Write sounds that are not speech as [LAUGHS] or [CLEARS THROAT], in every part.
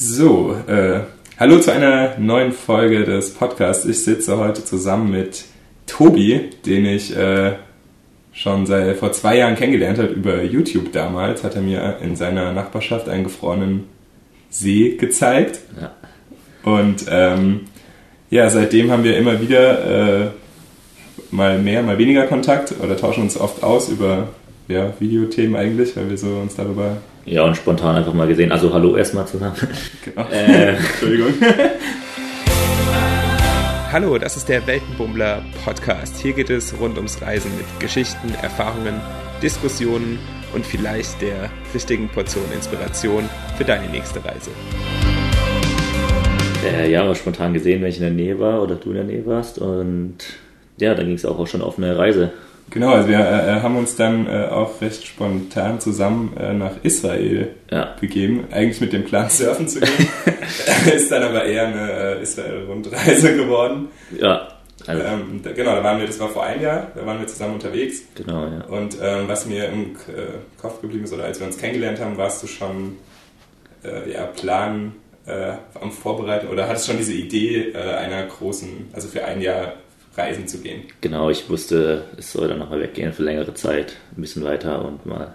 So, äh, hallo zu einer neuen Folge des Podcasts. Ich sitze heute zusammen mit Tobi, den ich äh, schon seit vor zwei Jahren kennengelernt habe über YouTube damals. Hat er mir in seiner Nachbarschaft einen gefrorenen See gezeigt. Ja. Und ähm, ja, seitdem haben wir immer wieder äh, mal mehr, mal weniger Kontakt oder tauschen uns oft aus über ja, Videothemen eigentlich, weil wir so uns darüber. Ja, und spontan einfach mal gesehen. Also hallo erstmal zusammen. Genau. Äh. [LAUGHS] Entschuldigung. Hallo, das ist der Weltenbummler Podcast. Hier geht es rund ums Reisen mit Geschichten, Erfahrungen, Diskussionen und vielleicht der richtigen Portion Inspiration für deine nächste Reise. Äh, ja, aber spontan gesehen, wenn ich in der Nähe war oder du in der Nähe warst. Und ja, dann ging es auch, auch schon auf eine Reise. Genau, also wir äh, haben uns dann äh, auch recht spontan zusammen äh, nach Israel Ja. begeben, eigentlich mit dem Plan [LAUGHS] surfen zu gehen. [LAUGHS] ist dann aber eher eine äh, Israel-Rundreise geworden. Ja, also, Ähm, da, genau, da waren wir, das war vor einem Jahr, da waren wir zusammen unterwegs. genau, ja. Und ähm, was mir im äh, Kopf geblieben ist, oder als wir uns kennengelernt haben, warst du schon äh, ja, Plan äh, am Vorbereiten oder hattest schon diese Idee äh, einer großen, also für ein Jahr reisen zu gehen. Genau, ich wusste, es soll dann nochmal weggehen für längere Zeit, ein bisschen weiter und mal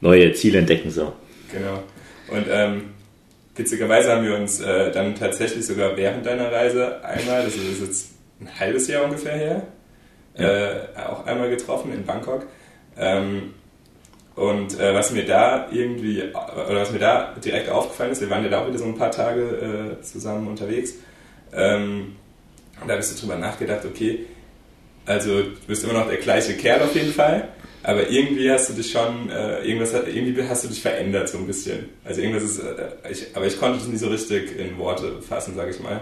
neue Ziele entdecken. So. Genau. Und ähm, witzigerweise haben wir uns äh, dann tatsächlich sogar während deiner Reise einmal, das ist jetzt ein halbes Jahr ungefähr her, äh, auch einmal getroffen in Bangkok. Ähm, und äh, was mir da irgendwie, oder was mir da direkt aufgefallen ist, wir waren ja da auch wieder so ein paar Tage äh, zusammen unterwegs, ähm, da habe ich so drüber nachgedacht, okay, also du bist immer noch der gleiche Kerl auf jeden Fall, aber irgendwie hast du dich schon, äh, irgendwas, irgendwie hast du dich verändert so ein bisschen. Also irgendwas ist, äh, ich, aber ich konnte das nie so richtig in Worte fassen, sage ich mal.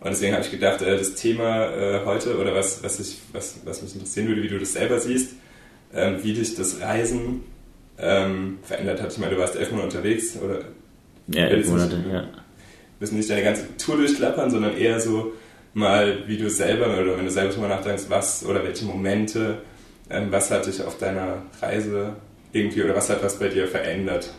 Und deswegen habe ich gedacht, äh, das Thema äh, heute oder was, was, ich, was, was mich interessieren würde, wie du das selber siehst, ähm, wie dich das Reisen ähm, verändert hat. Ich meine, du warst elf Monate unterwegs oder Ja, elf du Monate, nicht- ja. müssen nicht deine ganze Tour durchklappern, sondern eher so mal, wie du selber oder wenn du selber drüber nachdenkst, was oder welche Momente, ähm, was hat dich auf deiner Reise irgendwie oder was hat was bei dir verändert?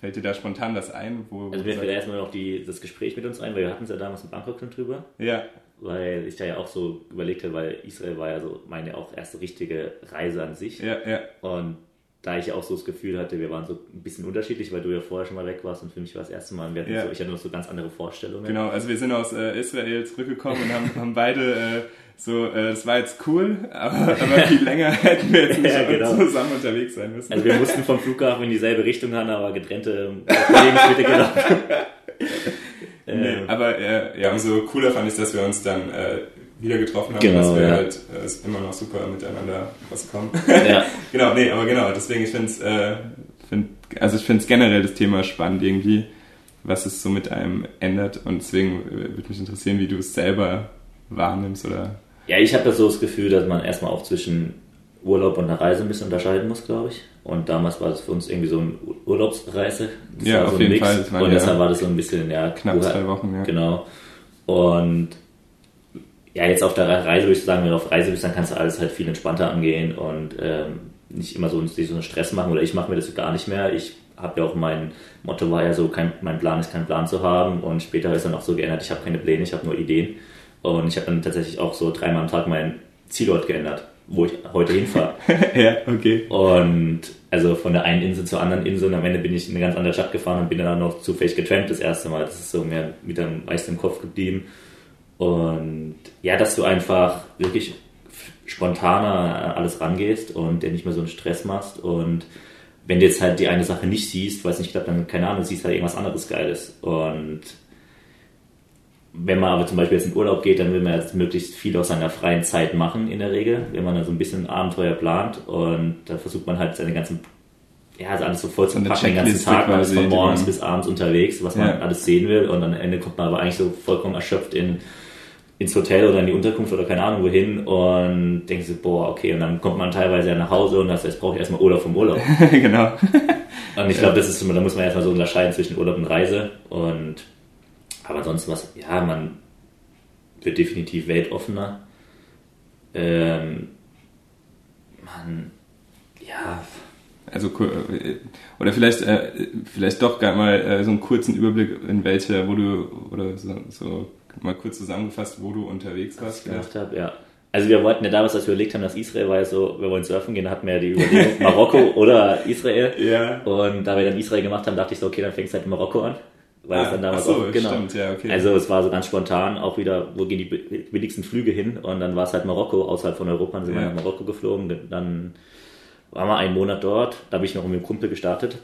Fällt dir da spontan das ein? Wo, Also mir fällt erstmal noch die, das Gespräch mit uns ein, weil wir hatten es ja damals in Bangkok schon drüber. ja, weil ich da ja auch so überlegt habe, weil Israel war ja so meine auch erste richtige Reise an sich. ja, ja, Und da ich auch so das Gefühl hatte, wir waren so ein bisschen unterschiedlich, weil du ja vorher schon mal weg warst und für mich war das erste Mal. Und wir hatten Ja. so, ich hatte noch so ganz andere Vorstellungen. genau. Also wir sind aus äh, Israel zurückgekommen und haben, haben beide äh, so, äh, das war jetzt cool, aber, aber viel [LAUGHS] länger hätten wir jetzt nicht Ja, genau. zusammen unterwegs sein müssen. Also wir mussten vom Flughafen in dieselbe Richtung haben, aber getrennte Lebensmittel gelaufen. [LAUGHS] Nee, Ähm, aber äh, ja, umso cooler fand ich, dass wir uns dann äh, wieder getroffen haben, Genau, dass wir ja. halt äh, immer noch super miteinander rauskommen. ja. [LAUGHS] genau, nee, aber genau, deswegen, ich finde es, äh, find, also ich finde es generell das Thema spannend irgendwie, was es so mit einem ändert und deswegen äh, würde mich interessieren, wie du es selber wahrnimmst oder Ja, ich habe ja so das Gefühl, dass man erstmal auch zwischen Urlaub und einer Reise ein bisschen unterscheiden muss, glaube ich. Und damals war das für uns irgendwie so eine Urlaubsreise. Das Ja, auf so ein jeden Mix. Fall. Waren Und ja deshalb war das so ein bisschen, ja, knapp zwei Wochen, ja. Genau. Und ja, jetzt auf der Reise würde ich sagen, wenn du auf Reise bist, dann kannst du alles halt viel entspannter angehen und ähm, nicht immer so, sich so einen Stress machen. Oder ich mache mir das gar nicht mehr. Ich habe ja auch mein Motto war ja so, kein, mein Plan ist kein Plan zu haben. Und später ist dann auch so geändert, ich habe keine Pläne, ich habe nur Ideen. Und ich habe dann tatsächlich auch so dreimal am Tag meinen Zielort geändert, wo ich heute hinfahre. [LAUGHS] ja, okay. Und also von der einen Insel zur anderen Insel und am Ende bin ich in eine ganz andere Stadt gefahren und bin dann auch noch zufällig getrampt das erste Mal. Das ist so mir wieder am meisten im Kopf geblieben. Und ja, dass du einfach wirklich spontaner an alles rangehst und dir nicht mehr so einen Stress machst und wenn du jetzt halt die eine Sache nicht siehst, weiß nicht, klappt, dann keine Ahnung, siehst halt irgendwas anderes Geiles. Und wenn man aber zum Beispiel jetzt in Urlaub geht, dann will man jetzt möglichst viel aus seiner freien Zeit machen in der Regel, wenn man dann so ein bisschen Abenteuer plant und dann versucht man halt seine ganzen, ja, also alles so voll zu packen den ganzen Tag, man ist von morgens man- bis abends unterwegs, was man Ja. alles sehen will und am Ende kommt man aber eigentlich so vollkommen erschöpft in, ins Hotel oder in die Unterkunft oder keine Ahnung wohin und denkt sich, boah, okay, und dann kommt man teilweise ja nach Hause und das heißt, brauche ich erstmal Urlaub vom Urlaub. [LAUGHS] genau. Und ich glaube, das ist, da muss man erstmal so unterscheiden zwischen Urlaub und Reise. Und aber ansonsten was, ja, man wird definitiv weltoffener. Ähm, man, ja, also äh, oder vielleicht äh, vielleicht doch gar mal äh, so einen kurzen Überblick in welche, wo du oder so, so mal kurz zusammengefasst, wo du unterwegs warst. gemacht habe, ja. Also wir wollten ja damals, als wir überlegt haben, dass Israel war ja so, wir wollen surfen gehen, hatten wir ja die Überlegung [LAUGHS] Marokko oder Israel. Ja. Und da wir dann Israel gemacht haben, dachte ich so, okay, dann fängst du halt in Marokko an. Weil Ah, es dann damals ach so, auch, genau. stimmt, ja, okay. Also es war so ganz spontan auch wieder, wo gehen die bi- billigsten Flüge hin? Und dann war es halt Marokko, außerhalb von Europa, dann sind wir Ja. nach Marokko geflogen. Dann waren wir einen Monat dort, da bin ich noch mit dem Kumpel gestartet.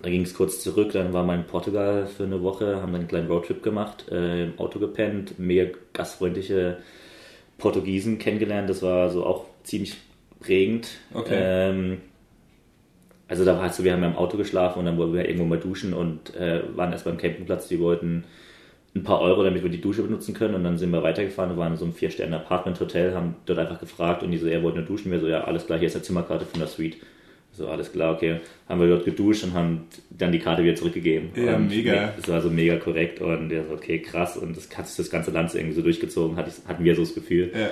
Da ging es kurz zurück, dann waren wir in Portugal für eine Woche, haben dann einen kleinen Roadtrip gemacht, äh, im Auto gepennt, mega gastfreundliche Portugiesen kennengelernt, das war so auch ziemlich prägend. Okay. Ähm, also da war halt so, wir haben ja im Auto geschlafen und dann wollten wir irgendwo mal duschen und äh, waren erst beim Campingplatz, die wollten ein paar Euro, damit wir die Dusche benutzen können und dann sind wir weitergefahren und waren in so einem Vier-Sterne-Apartment-Hotel, haben dort einfach gefragt und die so, er wollte nur duschen, wir so, ja, alles klar, hier ist eine Zimmerkarte von der Suite. So, alles klar, okay. Haben wir dort geduscht und haben dann die Karte wieder zurückgegeben. Ja, und mega. Das war so mega korrekt und der so, okay, krass. Und das hat sich das ganze Land so irgendwie so durchgezogen, hatten wir so das Gefühl. Ja.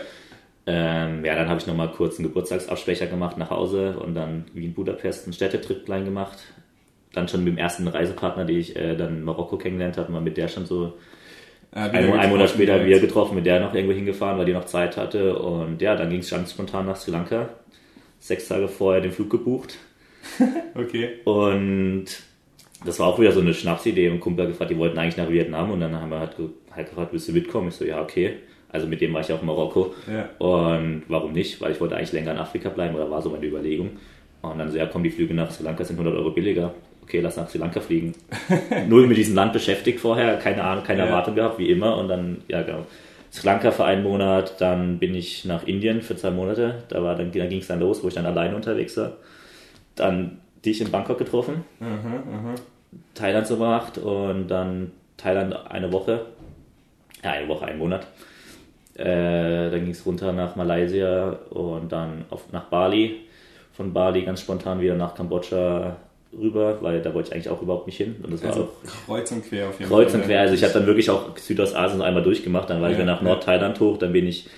Ähm, ja, dann habe ich nochmal kurz einen Geburtstagsabspecher gemacht nach Hause und dann wie in Budapest einen Städtetrip klein gemacht. Dann schon mit dem ersten Reisepartner, den ich äh, dann in Marokko kennengelernt habe, mal mit der schon so Ah, wieder ein, ein Monat später wieder getroffen, mit der noch irgendwo hingefahren, weil die noch Zeit hatte. Und ja, dann ging es ganz spontan nach Sri Lanka. Sechs Tage vorher den Flug gebucht. [LAUGHS] Okay. Und das war auch wieder so eine Schnapsidee. Und Kumpel hat gefragt, die wollten eigentlich nach Vietnam. Und dann haben wir halt, halt gefragt, willst du mitkommen? Ich so, ja, okay. Also mit dem war ich auch in Marokko. Ja. Und warum nicht? Weil ich wollte eigentlich länger in Afrika bleiben oder war so meine Überlegung. Und dann so, ja komm, die Flüge nach Sri Lanka sind 100 Euro billiger. Okay, lass nach Sri Lanka fliegen. [LAUGHS] Null mit diesem Land beschäftigt vorher, keine Ahnung, keine Ja. Erwartung gehabt, wie immer. Und dann, ja genau. Sri Lanka für einen Monat, dann bin ich nach Indien für zwei Monate. Da, war dann, da ging es dann los, wo ich dann alleine unterwegs war. Dann dich in Bangkok getroffen. Thailand so gemacht und dann Thailand eine Woche, ja, eine Woche, einen Monat. Äh, dann ging es runter nach Malaysia und dann auf, nach Bali. Von Bali ganz spontan wieder nach Kambodscha rüber, weil da wollte ich eigentlich auch überhaupt nicht hin. Und das war Also auch kreuz und quer auf jeden kreuz Fall. und quer. Also ich habe dann wirklich auch Südostasien einmal durchgemacht. Dann war ich Ja, wieder nach. Nordthailand hoch, dann bin ich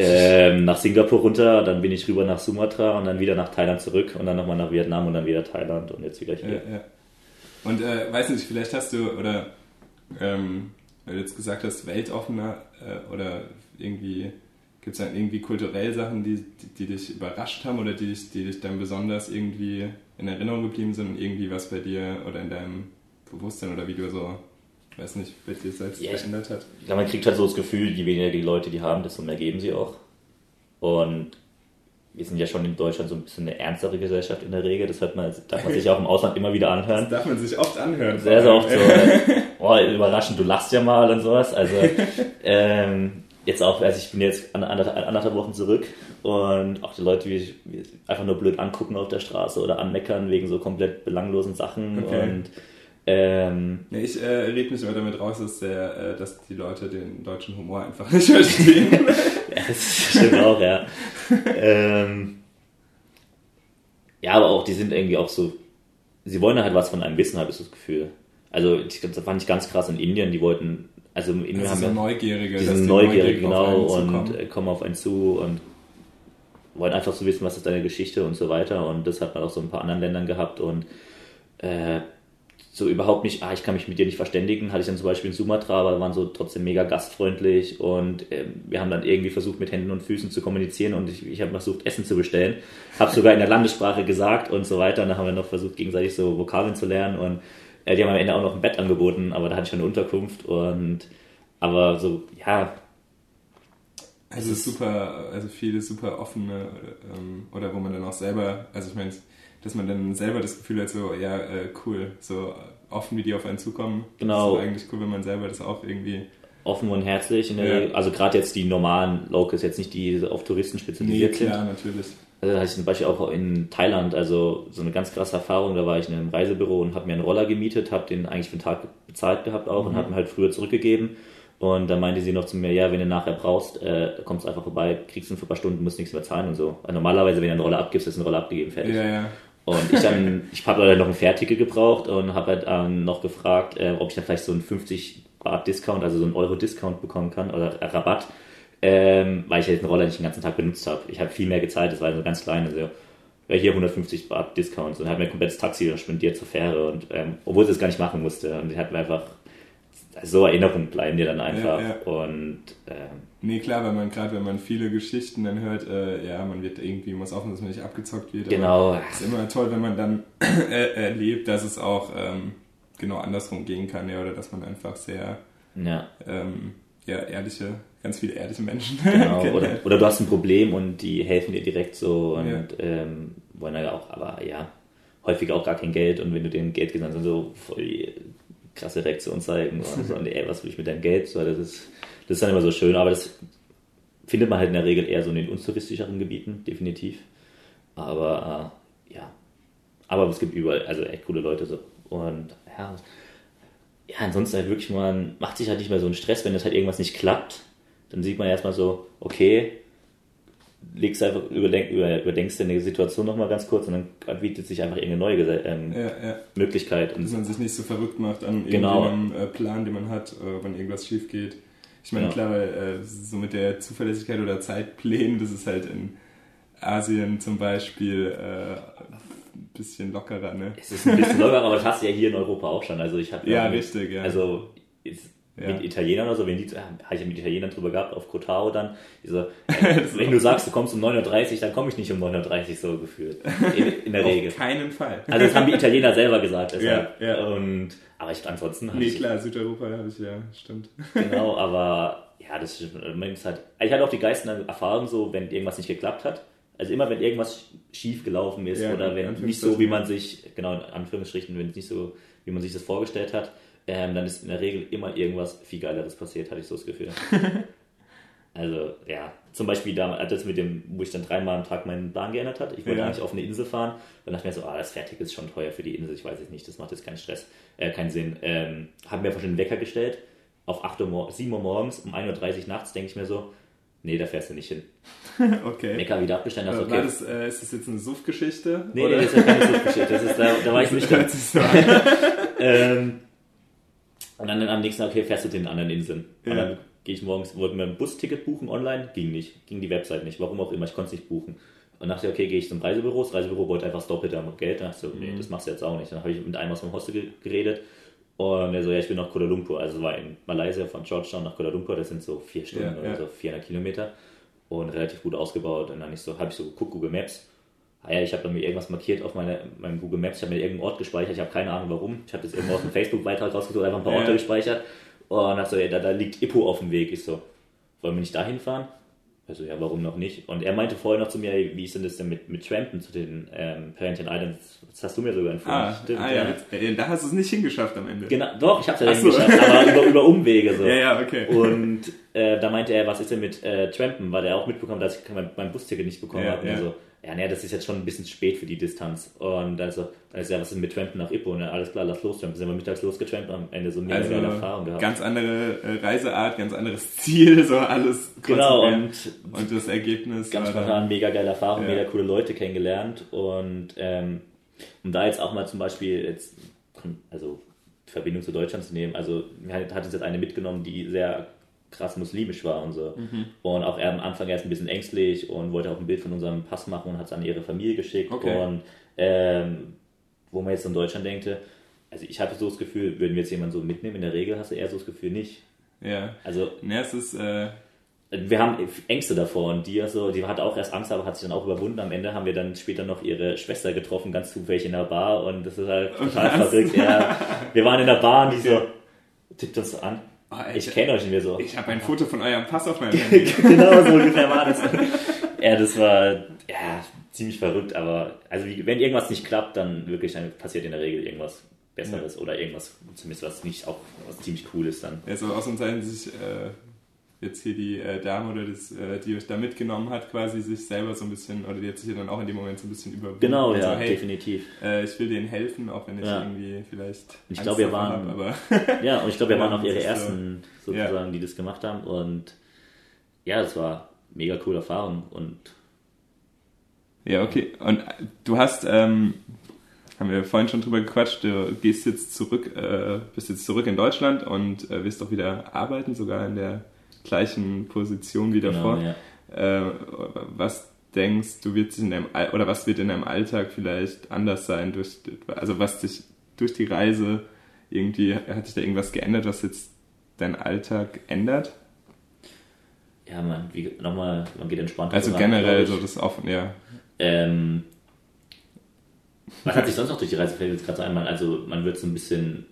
ähm, nach Singapur runter, dann bin ich rüber nach Sumatra und dann wieder nach Thailand zurück und dann nochmal nach Vietnam und dann wieder Thailand und jetzt wieder hier. Ja, ja. Und äh, weiß nicht, vielleicht hast du, oder ähm, weil du jetzt gesagt hast, weltoffener äh, oder irgendwie gibt es dann irgendwie kulturell Sachen, die, die, die dich überrascht haben oder die dich, die dich dann besonders irgendwie in Erinnerung geblieben sind und irgendwie was bei dir oder in deinem Bewusstsein oder wie du so, weiß nicht, bei dir selbst Ja, verändert hat? Ja, man kriegt halt so das Gefühl, je weniger die Leute die haben, desto mehr geben sie auch. Und wir sind ja schon in Deutschland so ein bisschen eine ernstere Gesellschaft in der Regel. Das hört man, darf man sich auch im Ausland immer wieder anhören. Das darf man sich oft anhören. Sehr, sehr oft so, [LAUGHS] oh, überraschend, du lachst ja mal und sowas. Also, [LAUGHS] ähm, jetzt auch, also ich bin jetzt an anderthalb, anderthalb Wochen zurück und auch die Leute, die die einfach nur blöd angucken auf der Straße oder anmeckern wegen so komplett belanglosen Sachen Okay. und ähm, Ja, ich äh, rede mich immer damit raus, dass, der, äh, dass die Leute den deutschen Humor einfach [LAUGHS] nicht verstehen. [LAUGHS] Ja, das stimmt auch, ja. ähm, ja, aber auch, die sind irgendwie auch so, sie wollen halt was von einem wissen, habe ich so das Gefühl. Also, ich, das fand ich ganz krass in Indien, die wollten, also in Indien Das haben ja, Neugierige. die sind neugierig, genau, und äh, kommen auf einen zu und wollen einfach so wissen, was ist deine Geschichte und so weiter. Und das hat man auch so in ein paar anderen Ländern gehabt. Und äh, so überhaupt nicht, ah, ich kann mich mit dir nicht verständigen, hatte ich dann zum Beispiel in Sumatra, aber waren so trotzdem mega gastfreundlich. Und ähm, wir haben dann irgendwie versucht, mit Händen und Füßen zu kommunizieren. Und ich, ich habe versucht, Essen zu bestellen, habe sogar in der Landessprache gesagt und so weiter. Und dann haben wir noch versucht, gegenseitig so Vokabeln zu lernen. Und äh, die haben am Ende auch noch ein Bett angeboten, aber da hatte ich schon eine Unterkunft. Und aber so, ja, Also super, also viele super offene ähm, oder wo man dann auch selber, also ich meine, dass man dann selber das Gefühl hat, so, ja, äh, cool, so offen, wie die auf einen zukommen. Genau. Das ist eigentlich cool, wenn man selber das auch irgendwie. offen und herzlich. Ja. Also gerade jetzt die normalen Locals, jetzt nicht die auf Touristen spezialisiert sind. klar, natürlich. Also da hatte ich zum Beispiel auch in Thailand, also so eine ganz krasse Erfahrung, da war ich in einem Reisebüro und habe mir einen Roller gemietet, habe den eigentlich für den Tag bezahlt gehabt auch und habe ihn halt früher zurückgegeben. Und dann meinte sie noch zu mir, ja, wenn du nachher brauchst, äh, kommst einfach vorbei, kriegst für ein paar Stunden, musst nichts mehr zahlen und so. Also normalerweise, wenn du einen Roller abgibst, ist ein Roller abgegeben, fertig. Ja, ja. Und ich dann, [LAUGHS] ich habe leider noch ein Fährticket gebraucht und habe halt ähm, noch gefragt, äh, ob ich dann vielleicht so einen 50 Baht Discount, also so einen Euro Discount bekommen kann oder äh, Rabatt, ähm, weil ich ja den Roller nicht den ganzen Tag benutzt habe. Ich habe viel mehr gezahlt, das war so ganz klein. Also, ja, hier 150 Baht Discounts und hat mir ein komplettes Taxi spendiert zur Fähre und ähm, obwohl sie es gar nicht machen musste und sie hat mir einfach so Erinnerungen bleiben dir dann einfach ja, ja. und ähm, nee klar, weil man gerade wenn man viele Geschichten dann hört, äh, ja man wird irgendwie muss aufpassen, dass man nicht abgezockt wird. Genau. Es ist immer toll, wenn man dann [CLEARS THROAT] erlebt, dass es auch ähm, genau andersrum gehen kann, ja, oder dass man einfach sehr ja. Ähm, ja, ehrliche, ganz viele ehrliche Menschen. [LAUGHS] Genau, oder, oder du hast ein Problem und die helfen dir direkt so und ja. ähm, wollen ja auch, aber ja, häufig auch gar kein Geld und wenn du denen Geld gibst, dann so voll krasse Reaktion zeigen und ey, was will ich mit deinem Geld? So, das ist, das ist dann immer so schön, aber das findet man halt in der Regel eher so in den untouristischeren Gebieten, definitiv. Aber äh, ja, aber es gibt überall, also echt coole Leute so und ja, ja, ansonsten halt wirklich, man macht sich halt nicht mehr so einen Stress, wenn das halt irgendwas nicht klappt. Dann sieht man erstmal so, okay, legst einfach, überdenk, überdenkst deine Situation nochmal ganz kurz und dann bietet sich einfach irgendeine neue ähm, ja, ja. Möglichkeit. Dass man sich nicht so verrückt macht an genau. irgendeinem äh, Plan, den man hat, äh, wenn irgendwas schief geht. Ich meine, ja. klar, weil äh, so mit der Zuverlässigkeit oder Zeitplänen, das ist halt in Asien zum Beispiel äh, bisschen lockerer, ne? Es ist ein bisschen lockerer, aber das hast du ja hier in Europa auch schon. Also ich habe ja, richtig, ja. Also ja. mit Italienern oder so, wenn die, habe ich ja mit Italienern drüber gehabt, auf Kotao dann, so, äh, [LAUGHS] wenn du sagst, du kommst um 9.30 Uhr, dann komme ich nicht um 9.30 Uhr so gefühlt. In, in der Regel. Auf keinen Fall. Also das haben die Italiener selber gesagt. Deshalb. Ja, ja. Und, aber ich, ansonsten Nee, klar, Südeuropa habe ich, ja, stimmt. Genau, [LAUGHS] aber ja, das ist halt, ich hatte auch die geilsten Erfahrungen so, wenn irgendwas nicht geklappt hat also immer wenn irgendwas schief gelaufen ist ja, oder wenn nicht so, wie man sich, genau in Anführungsstrichen, wenn es nicht so, wie man sich das vorgestellt hat, ähm, dann ist in der Regel immer irgendwas viel Geileres passiert, hatte ich so das Gefühl. [LAUGHS] also ja, zum Beispiel damals, das mit dem, wo ich dann dreimal am Tag meinen Plan geändert hat. Ich wollte ja. eigentlich auf eine Insel fahren. Dann dachte ich mir so, ah, das Fertig ist schon teuer für die Insel. Ich weiß es nicht, das macht jetzt keinen Stress, äh, keinen Sinn. Ähm, haben mir einfach schon einen Wecker gestellt. Auf 8 Uhr, 7 Uhr morgens, um 1.30 Uhr nachts, denke ich mir so, Nee, da fährst du nicht hin. [LAUGHS] okay. Mecker wieder abgestanden hast, okay. Das, äh, ist das jetzt eine Suff-Geschichte? Nee, nee, das ist ja keine Suff-Geschichte. Das ist, da, da war ich nicht. [LAUGHS] So ähm, und dann am nächsten Tag, okay, fährst du den anderen Inseln. Ja. Und dann gehe ich morgens, wollte mir ein Busticket buchen online, ging nicht. Ging die Website nicht, warum auch immer, ich konnte es nicht buchen. Und dachte ich, okay, gehe ich zum Reisebüro. Das Reisebüro wollte einfach das Doppelte am Geld. Dann dachte ich so, nee, mhm. das machst du jetzt auch nicht. Dann habe ich mit einem aus dem Hostel geredet und er so, ja, ich bin nach Kuala Lumpur. Also war in Malaysia von Georgetown nach Kuala Lumpur, das sind so vier Stunden ja, oder ja. so 400 Kilometer und relativ gut ausgebaut. Und dann ich so, habe ich so geguckt, Google Maps. Ah ja, ich habe mir irgendwas markiert auf meine, meinem Google Maps, ich habe mir irgendeinen Ort gespeichert, ich habe keine Ahnung warum. Ich habe das irgendwo aus dem Facebook-Beitrag rausgesucht, einfach ein paar Orte ja. gespeichert. Und dann so, ja, da, da liegt Ippo auf dem Weg. Ich so, wollen wir nicht dahin fahren? Also ja, warum noch nicht? Und er meinte vorher noch zu mir, wie ist denn das denn mit, mit Trampen zu den ähm, Parenting Islands? Das hast du mir sogar empfohlen. Ah, Stimmt, ah ja. ja. Da hast du es nicht hingeschafft am Ende. Genau, doch, ich habe es ja so. hingeschafft, aber [LAUGHS] über, über Umwege so. Ja, ja, okay. Und äh, da meinte er, was ist denn mit äh, Trampen? Weil er auch mitbekommen, dass ich mein, mein Busticket nicht bekommen ja, habe. Ja. Und so, ja, nee, das ist jetzt schon ein bisschen spät für die Distanz. Und also, dann ist ja, was ist mit Trampen nach Ippo? Und dann, alles klar, lass los trampen. Sind wir mittags losgetrampt am Ende so eine also, geile Erfahrung gehabt. Ganz andere äh, Reiseart, ganz anderes [LAUGHS] Ziel, so alles. Genau, und, und das Ergebnis. Ganz spontan, mega geile Erfahrung, ja. mega coole Leute kennengelernt. Und ähm, um da jetzt auch mal zum Beispiel jetzt, also Verbindung zu Deutschland zu nehmen, also hat uns jetzt eine mitgenommen, die sehr krass muslimisch war und so. Mhm. Und auch er am Anfang erst ein bisschen ängstlich und wollte auch ein Bild von unserem Pass machen und hat es an ihre Familie geschickt. Okay. Und ähm, wo man jetzt in Deutschland denkt, also ich hatte so das Gefühl, würden wir jetzt jemanden so mitnehmen, in der Regel hast du eher so das Gefühl nicht. Ja. Also. Ja, es ist. Äh wir haben Ängste davor und die, also, die hatte auch erst Angst, aber hat sich dann auch überwunden. Am Ende haben wir dann später noch ihre Schwester getroffen, ganz zufällig in der Bar und das ist halt [LAUGHS] total verrückt. Ja, wir waren in der Bar und die so tippt uns an. Oh, ich kenne euch nicht mehr so. Ich habe ein Foto von eurem Pass auf meinem [LAUGHS] Handy. genau so ungefähr war das. ja, das war ja ziemlich verrückt, aber also wenn irgendwas nicht klappt, dann wirklich dann passiert in der Regel irgendwas Besseres ja. oder irgendwas, zumindest was nicht auch was ziemlich cool ist dann. Ja, so aus uns sich äh, jetzt hier die äh, Dame oder das, äh, die euch da mitgenommen hat, quasi sich selber so ein bisschen, oder die hat sich dann auch in dem Moment so ein bisschen überwunden. Genau, ja, so, hey, definitiv. Äh, ich will denen helfen, auch wenn ich ja. irgendwie vielleicht. Ich glaube, wir waren. Hab, aber [LAUGHS] ja, und ich glaube, wir [LAUGHS] waren auch ihre ersten, so, sozusagen, ja. die das gemacht haben. Und ja, das war mega coole Erfahrung und. Ja, okay. Und du hast, ähm, haben wir vorhin schon drüber gequatscht, du gehst jetzt zurück, äh, bist jetzt zurück in Deutschland und äh, wirst auch wieder arbeiten, sogar in der gleichen Position wie davor. Genau, ja. äh, was denkst, du wirst in deinem All oder was wird in deinem Alltag vielleicht anders sein durch also was dich durch die Reise irgendwie hat sich da irgendwas geändert, was jetzt deinen Alltag ändert? Ja, man, wie, nochmal, man geht entspannter. Also ran, generell so das offen, ja. Ähm, was hat sich sonst noch durch die Reise jetzt gerade so einmal? Also man wird so ein bisschen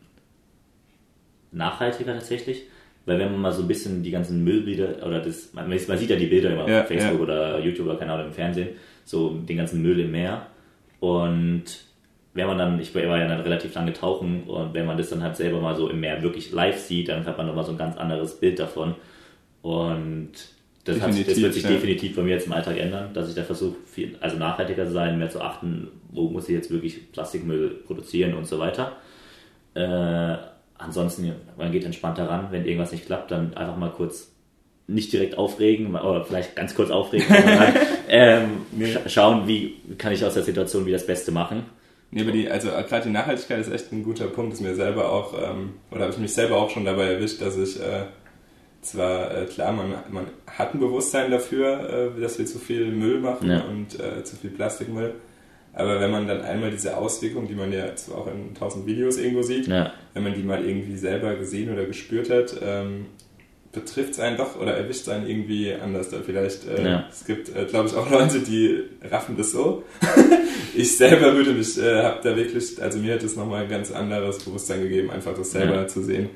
nachhaltiger tatsächlich, weil wenn man mal so ein bisschen die ganzen Müllbilder oder das, man, man sieht ja die Bilder immer ja, auf Facebook ja. oder YouTube oder Kanal im Fernsehen, so den ganzen Müll im Meer und wenn man dann, ich war ja dann relativ lange tauchen und wenn man das dann halt selber mal so im Meer wirklich live sieht, dann hat man nochmal so ein ganz anderes Bild davon und das, hat, das wird sich ja. definitiv bei mir jetzt im Alltag ändern, dass ich da versuche, also nachhaltiger zu sein, mehr zu achten, wo muss ich jetzt wirklich Plastikmüll produzieren und so weiter. Äh, ansonsten, man geht entspannter ran, wenn irgendwas nicht klappt, dann einfach mal kurz nicht direkt aufregen, oder vielleicht ganz kurz aufregen, sondern [LAUGHS] ähm, nee. schauen, wie kann ich aus der Situation wie das Beste machen. Nee, aber die, also gerade die Nachhaltigkeit ist echt ein guter Punkt, ist mir selber auch, ähm, oder habe ich mich selber auch schon dabei erwischt, dass ich äh, zwar, äh, klar, man, man hat ein Bewusstsein dafür, äh, dass wir zu viel Müll machen ja. und äh, zu viel Plastikmüll, aber wenn man dann einmal diese Auswirkungen, die man ja zwar auch in tausend Videos irgendwo sieht, ja. wenn man die mal irgendwie selber gesehen oder gespürt hat, ähm, betrifft es einen doch oder erwischt es einen irgendwie anders. Da vielleicht, äh, ja. es gibt, äh, glaube ich, auch Leute, die raffen das so. [LAUGHS] ich selber würde mich, äh, habe da wirklich, also mir hat es nochmal ein ganz anderes Bewusstsein gegeben, einfach das selber ja. zu sehen.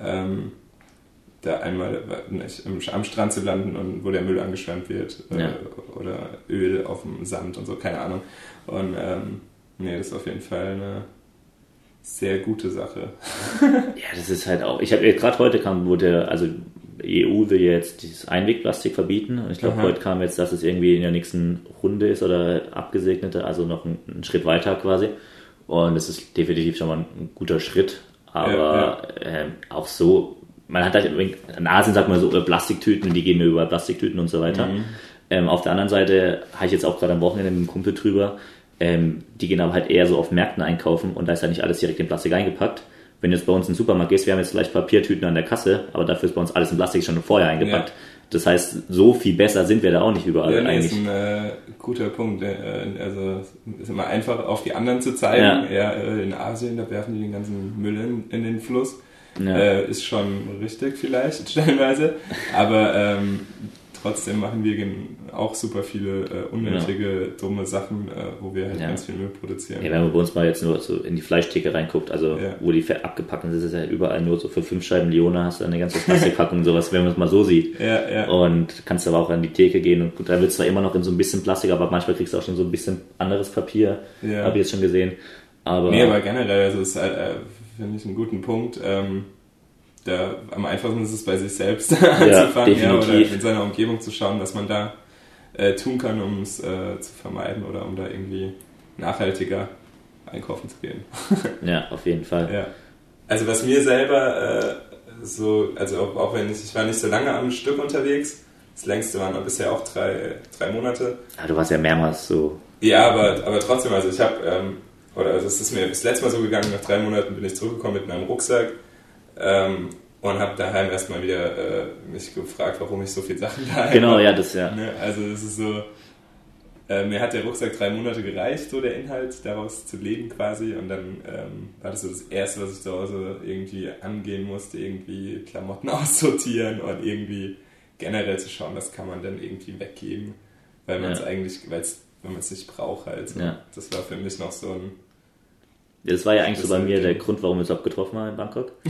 Ähm, da einmal nicht, am Strand zu landen und wo der Müll angeschwemmt wird äh, ja. oder Öl auf dem Sand und so, keine Ahnung. Und ähm, nee, das ist auf jeden Fall eine sehr gute Sache. [LAUGHS] ja, das ist halt auch. Ich habe gerade heute kam, wurde, also die EU will jetzt dieses Einwegplastik verbieten. Und ich glaube, heute kam jetzt, dass es irgendwie in der nächsten Runde ist oder abgesegnete, also noch einen, einen Schritt weiter quasi. Und das ist definitiv schon mal ein guter Schritt. Aber ja, ja. Äh, auch so, man hat halt, in Asien sagt man so Plastiktüten, die gehen nur über Plastiktüten und so weiter. Mhm. Ähm, auf der anderen Seite habe ich jetzt auch gerade am Wochenende mit einem Kumpel drüber, ähm, die gehen aber halt eher so auf Märkten einkaufen und da ist ja nicht alles direkt in Plastik eingepackt. Wenn du jetzt bei uns in den Supermarkt gehst, wir haben jetzt vielleicht Papiertüten an der Kasse, aber dafür ist bei uns alles in Plastik schon vorher eingepackt. Ja. Das heißt, so viel besser sind wir da auch nicht überall ja, eigentlich. Das ist ein äh, guter Punkt. Äh, also es ist immer einfach auf die anderen zu zeigen. Ja. ja äh, in Asien, da werfen die den ganzen Müll in, in den Fluss. Ja. Äh, ist schon richtig vielleicht [LAUGHS] stellenweise. Aber ähm, trotzdem machen wir auch super viele äh, unnötige, ja. dumme Sachen, äh, wo wir halt ja. ganz viel Müll produzieren. Ja, wenn man bei uns mal jetzt nur so in die Fleischtheke reinguckt, also wo die abgepackt sind, ist es ja überall nur so für fünf Scheiben Lione hast du eine ganze Plastikpackung und sowas, wenn man es mal so sieht. Ja, ja. Und kannst aber auch an die Theke gehen und gut, da wird es zwar immer noch in so ein bisschen Plastik, aber manchmal kriegst du auch schon so ein bisschen anderes Papier, habe ich jetzt schon gesehen. Aber, nee, aber generell, also ist halt, äh, finde ich einen guten Punkt. Ähm, da am einfachsten ist es bei sich selbst [LAUGHS] anzufangen ja, oder in seiner Umgebung zu schauen, was man da äh, tun kann, um es äh, zu vermeiden oder um da irgendwie nachhaltiger einkaufen zu gehen. [LAUGHS] ja, auf jeden Fall. Ja. Also was mir selber äh, so, also auch, auch, wenn ich, ich war nicht so lange am Stück unterwegs, das längste waren bisher auch drei, drei Monate. Ah, du warst ja mehrmals so. Ja, aber, aber trotzdem, also ich habe, ähm, oder also es ist mir das letzte Mal so gegangen, nach drei Monaten bin ich zurückgekommen mit meinem Rucksack ähm, und habe daheim erstmal wieder äh, mich gefragt, warum ich so viele Sachen da habe. Genau, ja, das ja. Ne? Also es ist so, äh, mir hat der Rucksack drei Monate gereicht, so der Inhalt daraus zu leben quasi. Und dann ähm, war das so das Erste, was ich zu Hause irgendwie angehen musste, irgendwie Klamotten [LAUGHS] aussortieren und irgendwie generell zu schauen, was kann man denn irgendwie weggeben, weil man es ja. eigentlich, weil es, wenn man es nicht braucht halt. Ja. Das war für mich noch so ein das war ja eigentlich so bei mir der Grund, warum wir uns überhaupt getroffen haben in Bangkok. [LAUGHS]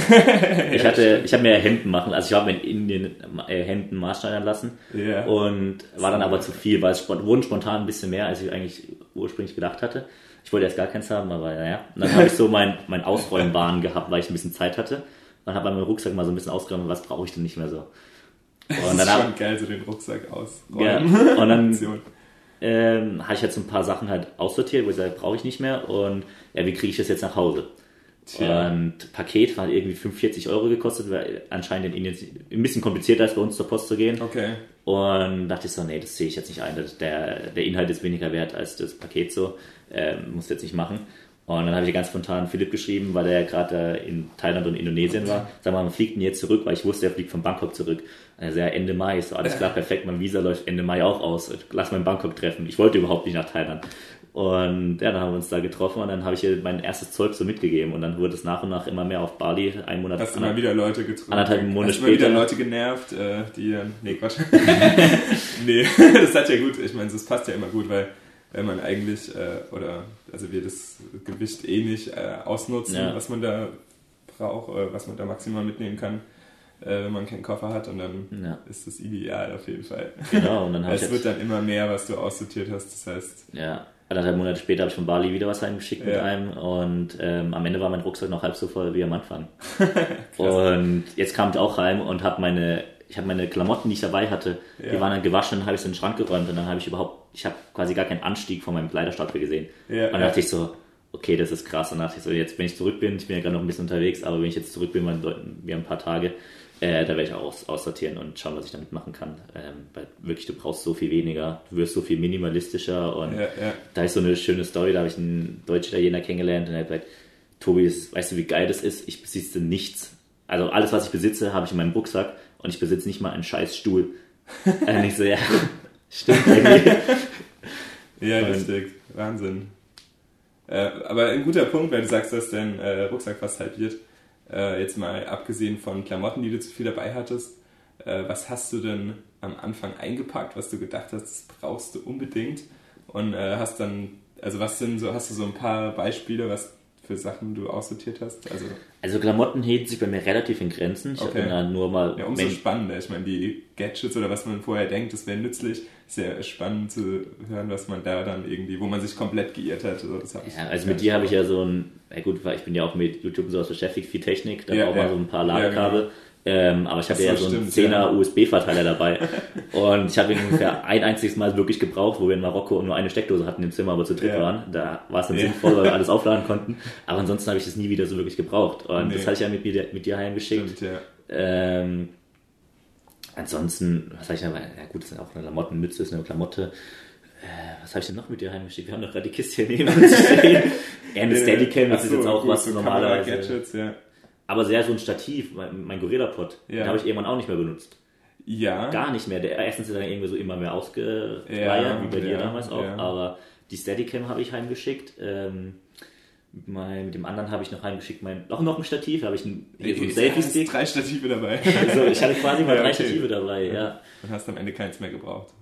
ich hatte, ich habe mir Hemden machen, also ich habe mir in Indien äh, Hemden maßschneidern lassen yeah. und war dann aber zu viel, weil es wurden spontan ein bisschen mehr, als ich eigentlich ursprünglich gedacht hatte. Ich wollte erst gar keins haben, aber naja. Und dann habe ich so mein, mein Ausräumbahn gehabt, weil ich ein bisschen Zeit hatte. Dann habe ich meinen Rucksack mal so ein bisschen ausgeräumt, was brauche ich denn nicht mehr so. Und das ist schon geil, so den Rucksack ausräumen. Ja, und dann [LAUGHS] ähm, habe ich jetzt ein paar Sachen halt aussortiert, wo ich sage, brauche ich nicht mehr und ja, wie kriege ich das jetzt nach Hause? Tja. Und Paket hat irgendwie 45 Euro gekostet, weil anscheinend in Indien ein bisschen komplizierter ist, bei uns zur Post zu gehen. Okay. Und dachte ich so, nee, das sehe ich jetzt nicht ein. Der, der Inhalt ist weniger wert als das Paket so. Ähm, muss jetzt nicht machen. Und dann habe ich ganz spontan Philipp geschrieben, weil er gerade in Thailand und Indonesien war. Sag mal, wann fliegt denn jetzt zurück? Weil ich wusste, er fliegt von Bangkok zurück. Also ja, Ende Mai. So, alles klar, perfekt. Mein Visa läuft Ende Mai auch aus. Lass mal in Bangkok treffen. Ich wollte überhaupt nicht nach Thailand. Und ja, dann haben wir uns da getroffen und dann habe ich ihr mein erstes Zeug so mitgegeben. Und dann wurde es nach und nach immer mehr auf Bali. Ein Monat Hast du mal wieder Leute getroffen? Anderthalb Monate Hast du später. mal wieder Leute genervt, äh, die dann. Nee, Quatsch. [LAUGHS] [LAUGHS] nee, [LAUGHS] das hat ja gut. Ich meine, das passt ja immer gut, weil wenn man eigentlich, äh, oder also wir das Gewicht eh nicht äh, ausnutzen, Ja. was man da braucht, äh, was man da maximal mitnehmen kann, äh, wenn man keinen Koffer hat und dann Ja. ist das ideal auf jeden Fall. Genau, und dann [LAUGHS] Es wird dann immer mehr, was du aussortiert hast, das heißt, ja, anderthalb Monate später habe ich von Bali wieder was heimgeschickt mit Ja. einem und ähm, am Ende war mein Rucksack noch halb so voll wie am Anfang. [LAUGHS] und jetzt kam ich auch heim und habe meine, ich habe meine Klamotten, die ich dabei hatte, Ja. die waren dann gewaschen, dann habe ich sie in den Schrank geräumt und dann habe ich überhaupt, ich habe quasi gar keinen Anstieg von meinem Kleiderstapel gesehen. Ja, und dann dachte ich so, okay, das ist krass. Und dann dachte ich so, jetzt wenn ich zurück bin, ich bin ja gerade noch ein bisschen unterwegs, aber wenn ich jetzt zurück bin, wir wir haben ein paar Tage, äh, da werde ich auch aus, aussortieren und schauen, was ich damit machen kann. Ähm, weil wirklich, du brauchst so viel weniger, du wirst so viel minimalistischer und ja, da ist so eine schöne Story, da habe ich einen Deutsch-Italiener kennengelernt und er hat gesagt, Tobi, weißt du, wie geil das ist? Ich besitze nichts. Also alles, was ich besitze, habe ich in meinem Rucksack und ich besitze nicht mal einen scheiß Stuhl. und [LAUGHS] ich so, ja, [LAUGHS] stimmt irgendwie. [LAUGHS] Ja, richtig. Wahnsinn. Äh, aber ein guter Punkt, weil du sagst, dass dein äh, Rucksack fast halbiert. Äh, jetzt mal abgesehen von Klamotten, die du zu viel dabei hattest. Äh, was hast du denn am Anfang eingepackt, was du gedacht hast, das brauchst du unbedingt? Und äh, hast dann, also was sind so, hast du so ein paar Beispiele, was für Sachen du aussortiert hast? Also Also Klamotten hielten sich bei mir relativ in Grenzen. Ich Okay. habe dann nur mal ja, umso spannender. Ich meine, die Gadgets oder was man vorher denkt, das wäre nützlich. Ist ja spannend zu hören, was man da dann irgendwie, wo man sich komplett geirrt hat. Also, Ja, also mit dir habe ich ja so ein, ja gut, weil ich bin ja auch mit YouTube und sowas beschäftigt, viel Technik, da Ja, braucht ja. man so ein paar Ja, Ladekabel. Ähm, aber ich hatte Ach ja so, einen stimmt, 10er ja. USB-Verteiler dabei. [LAUGHS] und ich habe ihn ungefähr ein einziges Mal wirklich gebraucht, wo wir in Marokko nur eine Steckdose hatten im Zimmer, aber zu dritt Ja. waren. Da war es dann Ja. sinnvoll, weil wir alles [LAUGHS] aufladen konnten. Aber ansonsten habe ich das nie wieder so wirklich gebraucht. Und Nee. das hatte ich ja mit, mir, mit dir heimgeschickt. Stimmt. Ähm, ansonsten, was habe ich denn? Ja gut, das sind auch eine Klamottenmütze, ist eine Klamotte. Äh, was habe ich denn noch mit dir heimgeschickt? Wir haben doch gerade die Kiste hier neben uns stehen. Ja, eine Steadicam, das ist jetzt auch was so normalerweise. Kamera-Gadgets, ja. Aber sehr so ein Stativ, mein, mein Gorilla-Pod. Ja. Den habe ich irgendwann auch nicht mehr benutzt. Ja. Gar nicht mehr. Der, erstens ist er dann irgendwie so immer mehr ausgeleiert, Ja, wie bei dir damals auch. Aber die Steadicam habe ich heimgeschickt. Ähm, mit, mein, mit dem anderen habe ich noch heimgeschickt, mein, auch noch ein Stativ, da habe ich ein, hier so ein Selfie-Stick. Drei Stative dabei. [LAUGHS] Also ich hatte quasi mal Ja, drei okay. Stative dabei, ja. Und hast am Ende keins mehr gebraucht.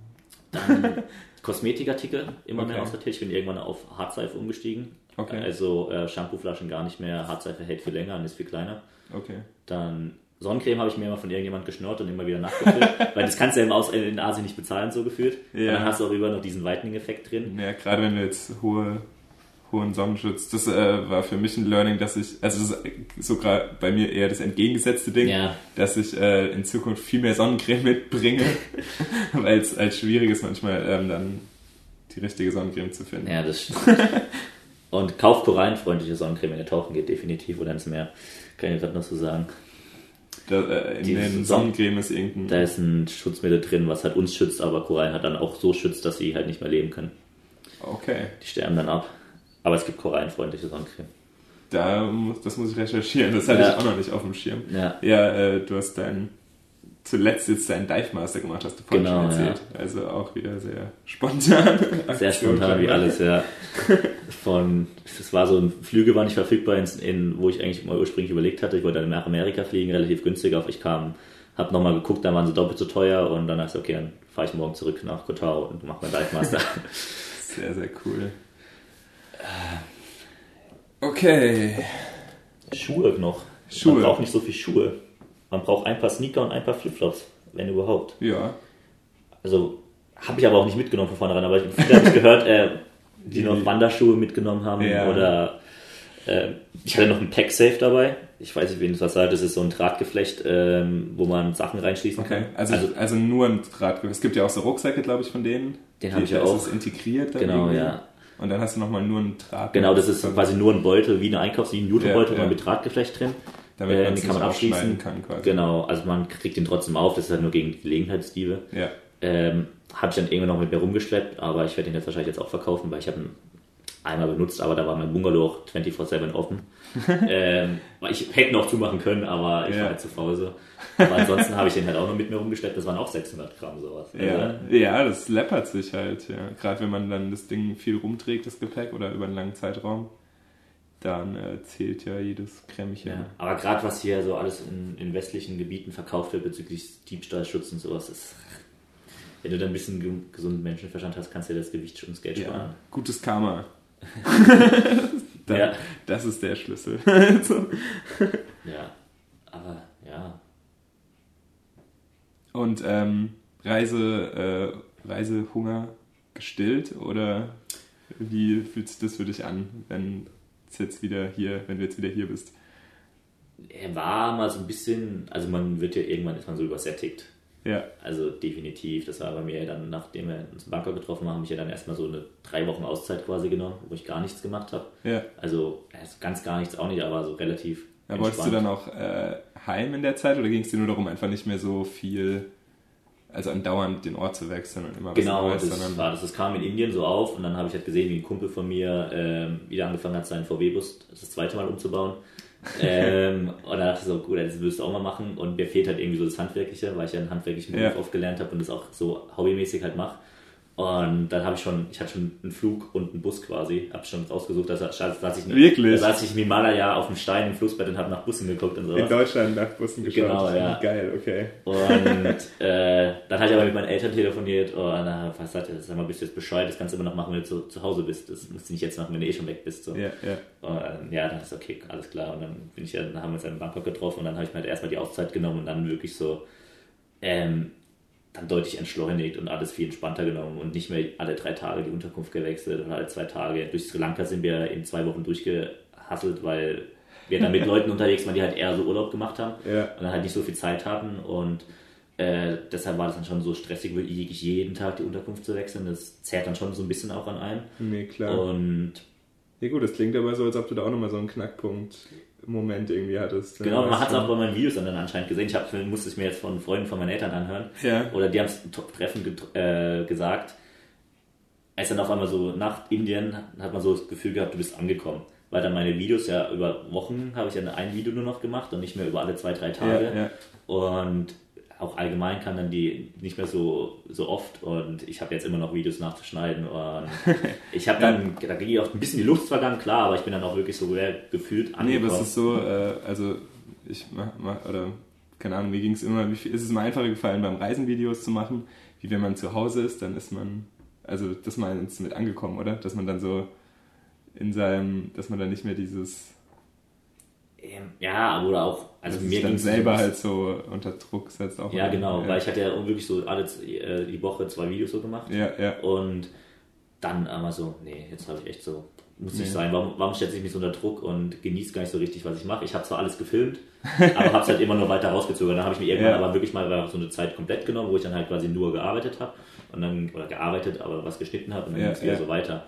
Dann Kosmetikartikel immer mehr Okay. aussortiert. Ich bin irgendwann auf Hartseife umgestiegen. Okay. Also äh, Shampooflaschen gar nicht mehr. Hartseife hält viel länger und ist viel kleiner. Okay. Dann Sonnencreme habe ich mir immer von irgendjemand geschnurrt und immer wieder nachgefüllt. [LAUGHS] weil das kannst du ja im Aus in Asien nicht bezahlen, so gefühlt. Und Ja. dann hast du auch über noch diesen Whitening-Effekt drin. Ja, gerade wenn du jetzt hohe, hohen Sonnenschutz, das äh, war für mich ein Learning, dass ich, also das ist sogar bei mir eher das entgegengesetzte Ding, Ja. dass ich äh, in Zukunft viel mehr Sonnencreme mitbringe, [LAUGHS] weil es als schwierig ist manchmal ähm, dann die richtige Sonnencreme zu finden. Ja, das stimmt. und kauft korallenfreundliche Sonnencreme, wenn ihr tauchen geht, definitiv. Oder ins Meer. Kann ich gerade noch so sagen. Da, äh, in Die den Sonnen- Sonnencreme ist irgendein... Da ist ein Schutzmittel drin, was halt uns schützt, aber Korallen hat dann auch so schützt, dass sie halt nicht mehr leben können. Okay, Die sterben dann ab. Aber es gibt korallenfreundliche Sonnencreme. da muss, das muss ich recherchieren, das hatte Ja. ich auch noch nicht auf dem Schirm. Ja. Ja, äh, du hast dein zuletzt jetzt deinen Dive Master gemacht, hast du vorhin Genau, schon erzählt. Also auch wieder sehr spontan. [LAUGHS] Sehr spontan wie alles, ja. [LAUGHS] Von, es war so ein Flüge war nicht verfügbar, in, in, wo ich eigentlich mal ursprünglich überlegt hatte. Ich wollte dann nach Amerika fliegen, relativ günstig auf. Ich kam, hab nochmal geguckt, dann waren sie doppelt so teuer und dann dachte ich, okay, dann fahre ich morgen zurück nach Kotau und mache mein Dive Master. [LAUGHS] Sehr, sehr cool. Okay. Schuhe noch. Schuhe. Man braucht nicht so viel Schuhe. Man braucht ein paar Sneaker und ein paar Flipflops, wenn überhaupt. Ja. Also habe ich aber auch nicht mitgenommen von vornherein, aber ich viele habe ich gehört, äh, [LAUGHS] die noch Wanderschuhe mitgenommen haben Ja. oder äh, ich hatte noch ein Pack-Safe dabei. Ich weiß nicht, wen das was sagt. Das ist so ein Drahtgeflecht, ähm, wo man Sachen reinschließen Okay. kann. Also, also, nur ein Draht. Es gibt ja auch so Rucksäcke, glaube ich, von denen. Den hab ich ja ist auch. es integriert. Genau, irgendwie. ja. Und dann hast du nochmal nur einen Draht. Genau, das ist quasi nur ein Beutel, wie eine Einkaufs-, wie ein Jutebeutel, Ja, ja. mit Drahtgeflecht drin. Damit Äh, man den kann man abschließen. kann quasi. Genau, also man kriegt den trotzdem auf, das ist halt nur gegen die Gelegenheitsdiebe. Ja. Ähm, habe ich dann irgendwann noch mit mir rumgeschleppt, aber ich werde den jetzt wahrscheinlich jetzt auch verkaufen, weil ich habe einen einmal benutzt, aber da war mein Bungalow auch 24-7 offen. [LAUGHS] ähm, ich hätte noch zumachen können, aber ich Ja. war halt zu faul so. Aber ansonsten habe ich den halt auch noch mit mir rumgeschleppt. Das waren auch 600 Gramm sowas. Ja, Also, ja, das läppert sich halt, ja. Gerade wenn man dann das Ding viel rumträgt, das Gepäck, oder über einen langen Zeitraum, dann äh, zählt ja jedes Krämmchen. ja. Aber gerade was hier so alles in, in westlichen Gebieten verkauft wird bezüglich Diebstahlschutz und sowas, ist, wenn du dann ein bisschen ge- gesunden Menschenverstand hast, kannst du dir das Gewicht und das Geld Ja, sparen. Gutes Karma. [LAUGHS] das, Ja. das ist der Schlüssel. [LAUGHS] so. Ja, aber ja, Und ähm, Reise, äh, Reisehunger gestillt oder wie fühlt sich das für dich an, wenn jetzt wieder hier, wenn du jetzt wieder hier bist? er war mal so ein bisschen, also man wird ja irgendwann ist man so übersättigt. Ja, Also definitiv, das war bei mir dann, nachdem wir uns in Bangkok getroffen haben, habe ich ja dann erstmal so eine drei Wochen Auszeit quasi genommen, wo ich gar nichts gemacht habe. ja. Also ganz gar nichts auch nicht, aber so relativ. Ja, wolltest du dann auch äh, heim in der Zeit oder ging es dir nur darum, einfach nicht mehr so viel, also andauernd den Ort zu wechseln und immer was Genau, Neues, das sondern war das. Das kam in Indien so auf und dann habe ich halt gesehen, wie ein Kumpel von mir ähm, wieder angefangen hat, seinen VW-Bus das zweite Mal umzubauen. Ähm, und dann dachte ich so, gut, das willst du auch mal machen. Und mir fehlt halt irgendwie so das Handwerkliche, weil ich ja einen handwerklichen Beruf Ja. oft gelernt habe und das auch so hobbymäßig halt mache. Und dann habe ich schon, ich hatte schon einen Flug und einen Bus quasi, habe schon ausgesucht, dass, dass ich Wirklich? Da saß ich im Himalaya auf dem Stein im Flussbett und habe nach Bussen geguckt und so. in Deutschland nach Bussen geschaut. Genau, ja. Geil, okay. Und [LAUGHS] äh, dann habe ich aber mit meinen Eltern telefoniert und dann was sagt er, sag mal, bist du jetzt Bescheid, das kannst du immer noch machen, wenn du zu, zu Hause bist. Das musst du nicht jetzt machen, wenn du eh schon weg bist. So. Ja, ja. Und, ja, dann ist okay, alles klar. Und dann bin ich ja, dann haben wir uns in Bangkok getroffen und dann habe ich mir halt erstmal die Auszeit genommen und dann wirklich so ähm, dann deutlich entschleunigt und alles viel entspannter genommen und nicht mehr alle drei Tage die Unterkunft gewechselt oder alle zwei Tage. Durch Sri Lanka sind wir in zwei Wochen durchgehasselt, weil wir dann mit [LAUGHS] Leuten unterwegs waren, die halt eher so Urlaub gemacht haben Ja. und dann halt nicht so viel Zeit hatten und äh, deshalb war das dann schon so stressig, wirklich jeden Tag die Unterkunft zu wechseln. Das zerrt dann schon so ein bisschen auch an einem. Nee, klar. Und Ja gut, das klingt aber so, als ob du da auch nochmal so einen Knackpunkt-Moment irgendwie hattest. Genau, man hat es auch bei meinen Videos dann anscheinend gesehen. Ich hab, musste es mir jetzt von Freunden von meinen Eltern anhören. Ja. Oder die haben es im Treffen get- äh, gesagt. Als dann auf einmal so nach Indien hat, hat man so das Gefühl gehabt, du bist angekommen. Weil dann meine Videos ja über Wochen habe ich ja ein Video nur noch gemacht und nicht mehr über alle zwei, drei Tage. Ja, ja. Und auch allgemein kann dann die nicht mehr so, so oft und ich habe jetzt immer noch Videos nachzuschneiden und [LAUGHS] ich habe dann, da ging auch ein bisschen die Luft vergangen, klar, aber ich bin dann auch wirklich so gefühlt Nee, angekommen. aber es ist so, äh, also ich mach, mach oder keine Ahnung, mir ging es immer, wie viel, ist es mir einfacher gefallen, beim Reisen Videos zu machen, wie wenn man zu Hause ist, dann ist man, also das mal ins mit angekommen, oder? Dass man dann so in seinem, dass man dann nicht mehr dieses, ja, oder auch, also dass mir ging's selber halt so unter Druck setzt auch. Ja, genau, ja. weil ich hatte ja wirklich so alle äh, die Woche zwei Videos so gemacht Ja, ja. und dann einmal so, nee, jetzt habe ich echt so, muss nicht Nee. sein, warum, warum setze ich mich so unter Druck und genieße gar nicht so richtig, was ich mache. Ich habe zwar alles gefilmt, [LAUGHS] aber habe es halt immer nur weiter rausgezogen. Dann habe ich mir irgendwann Ja. aber wirklich mal so eine Zeit komplett genommen, wo ich dann halt quasi nur gearbeitet habe und dann, oder gearbeitet, aber was geschnitten habe und dann Ja, ging es wieder ja. so weiter.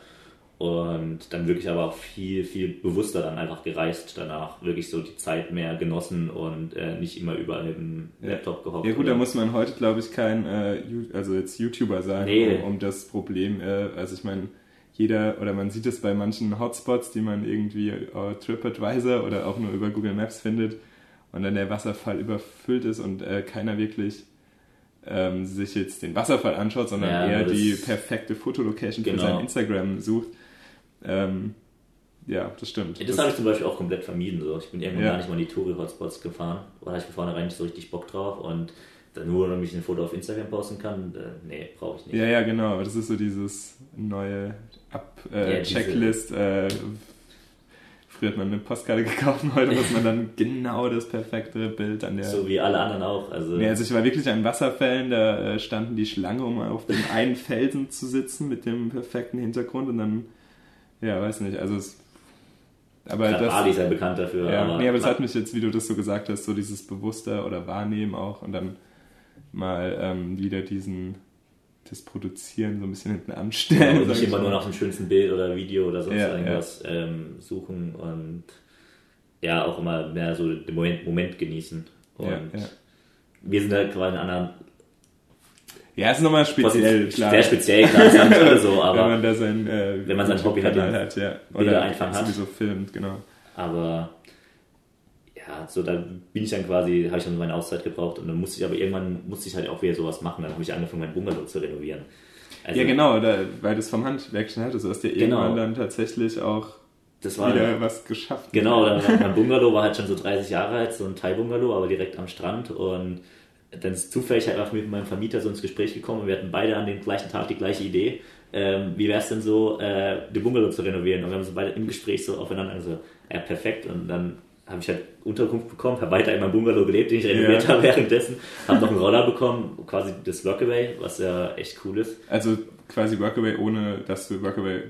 Und dann wirklich aber auch viel, viel bewusster dann einfach gereist danach, wirklich so die Zeit mehr genossen und äh, nicht immer überall im Ja. Laptop gehockt. Ja gut, da oder- muss man heute, glaube ich, kein, äh, also jetzt YouTuber sein, Nee. um, um das Problem, äh, also ich meine, jeder, oder man sieht es bei manchen Hotspots, die man irgendwie äh, TripAdvisor oder auch nur über Google Maps findet und dann der Wasserfall überfüllt ist und äh, keiner wirklich ähm, sich jetzt den Wasserfall anschaut, sondern Ja, eher die perfekte Fotolocation Genau. für sein Instagram sucht. Ähm, ja, das stimmt. Ja, das habe ich zum Beispiel auch komplett vermieden. So. Ich bin irgendwann Ja. gar nicht mal in die Touri-Hotspots gefahren. Oder ich von vornherein nicht so richtig Bock drauf. Und dann nur, damit ich ein Foto auf Instagram posten kann, äh, nee, brauche ich nicht. Ja, ja, genau. Das ist so dieses neue Ab äh, Ja, Checklist. Äh, früher hat man eine Postkarte [LAUGHS] gekauft, heute muss man dann genau das perfekte Bild an der. So wie alle anderen auch. Also, Nee, also ich war wirklich an Wasserfällen, da äh, standen die Schlange, um auf dem einen Felsen zu sitzen mit dem perfekten Hintergrund und dann, ja, weiß nicht, also es, aber Gerade das, Bali ist ja bekannt dafür. ja, aber, nee, aber das hat mich jetzt, wie du das so gesagt hast, so dieses Bewusster oder Wahrnehmen auch und dann mal ähm, wieder diesen, das Produzieren so ein bisschen hinten anstellen. und sag nicht ich immer nur nach dem schönsten Bild oder Video oder sonst Ja, irgendwas Ähm, suchen und ja, auch immer mehr so den Moment, Moment genießen. Und ja, ja. wir sind halt quasi in einer anderen Ja, ist nochmal speziell, klar. Sehr speziell, klar, haben alle so, [LAUGHS] aber. wenn man da sein, äh, wenn man sein Hobby hat, hat ja. Oder einfach hat. sowieso filmt, genau. Aber, ja, so, da bin ich dann quasi, habe ich dann meine Auszeit gebraucht und dann musste ich aber irgendwann, musste ich halt auch wieder sowas machen, dann habe ich angefangen, mein Bungalow zu renovieren. Also, ja, genau, da, weil du es vom Handwerk schon hattest, du hast ja genau. irgendwann dann tatsächlich auch das war wieder was geschafft. Genau, mein Bungalow war halt schon so 30 Jahre alt, so ein Thai-Bungalow, aber direkt am Strand und dann ist zufällig halt einfach mit meinem Vermieter so ins Gespräch gekommen und wir hatten beide an dem gleichen Tag die gleiche Idee. Ähm, wie wäre es denn so, äh, den Bungalow zu renovieren? Und wir haben so beide im Gespräch so aufeinander so, ja, perfekt. Und dann habe ich halt Unterkunft bekommen, habe weiter in meinem Bungalow gelebt, den ich renoviert ja. habe währenddessen, habe noch einen Roller bekommen, quasi das Workaway, was ja echt cool ist. Also quasi Workaway, ohne dass du Workaway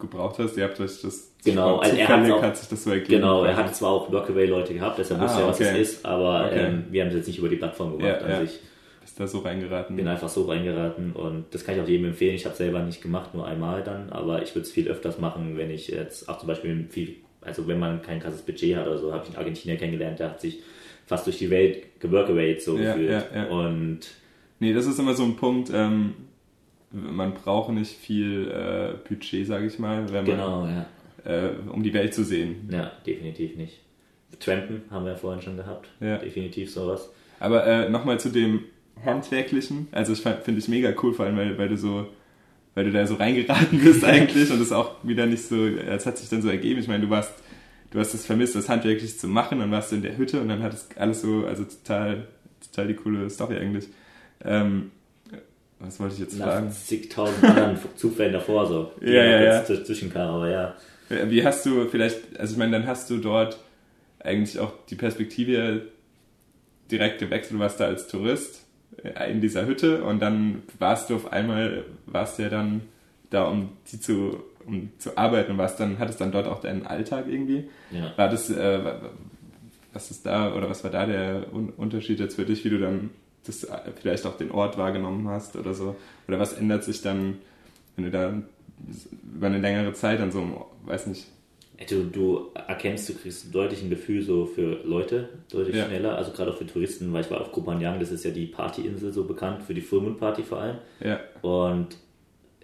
gebraucht hast. Ihr habt euch das genau, also er auch, hat sich das so ergeben. Genau, er hat zwar auch Workaway-Leute gehabt, deshalb ah, wusste er, was okay. es ist, aber okay. ähm, wir haben es jetzt nicht über die Plattform gemacht ja, an ja. sich. Bist da so reingeraten? Bin einfach so reingeraten und das kann ich auch jedem empfehlen. Ich habe selber nicht gemacht, nur einmal dann, aber ich würde es viel öfters machen, wenn ich jetzt auch zum Beispiel viel, also wenn man kein krasses Budget hat oder so, habe ich einen Argentinier kennengelernt, der hat sich fast durch die Welt geworkawayt so ja, gefühlt. Ja, ja. Und nee, das ist immer so ein Punkt, ähm, man braucht nicht viel äh, Budget, sage ich mal, wenn man, genau, ja. äh, um die Welt zu sehen. Ja, definitiv nicht. Trampen haben wir ja vorhin schon gehabt. Ja. Definitiv sowas. Aber äh, nochmal zu dem Handwerklichen. Also ich finde ich mega cool, vor allem, weil, weil du so weil du da so reingeraten [LAUGHS] bist eigentlich und es auch wieder nicht so, es hat sich dann so ergeben. Ich meine, du warst, du hast es vermisst, das handwerklich zu machen, dann warst du in der Hütte und dann hat es alles so, also total, total die coole Story eigentlich. Ähm, was wollte ich jetzt Nach fragen? zigtausend anderen Zufällen davor so. Die ja, ja, ja. Dazwischen kam, aber ja. Wie hast du vielleicht, also ich meine, dann hast du dort eigentlich auch die Perspektive direkt gewechselt. Du warst da als Tourist äh, in dieser Hütte und dann warst du auf einmal, warst du ja dann da, um die zu, um zu arbeiten und warst dann, hattest dann dort auch deinen Alltag irgendwie. Ja. War das, äh, was ist da, oder was war da der Unterschied jetzt für dich, wie du dann das äh, vielleicht auch den Ort wahrgenommen hast oder so? Oder was ändert sich dann, wenn du da über eine längere Zeit an so einem, weiß nicht. Du, du erkennst, du kriegst deutlich ein Gefühl so für Leute, deutlich ja. schneller, also gerade auch für Touristen, weil ich war auf Kupanyang, das ist ja die Partyinsel so bekannt, für die Full Party vor allem. Ja. Und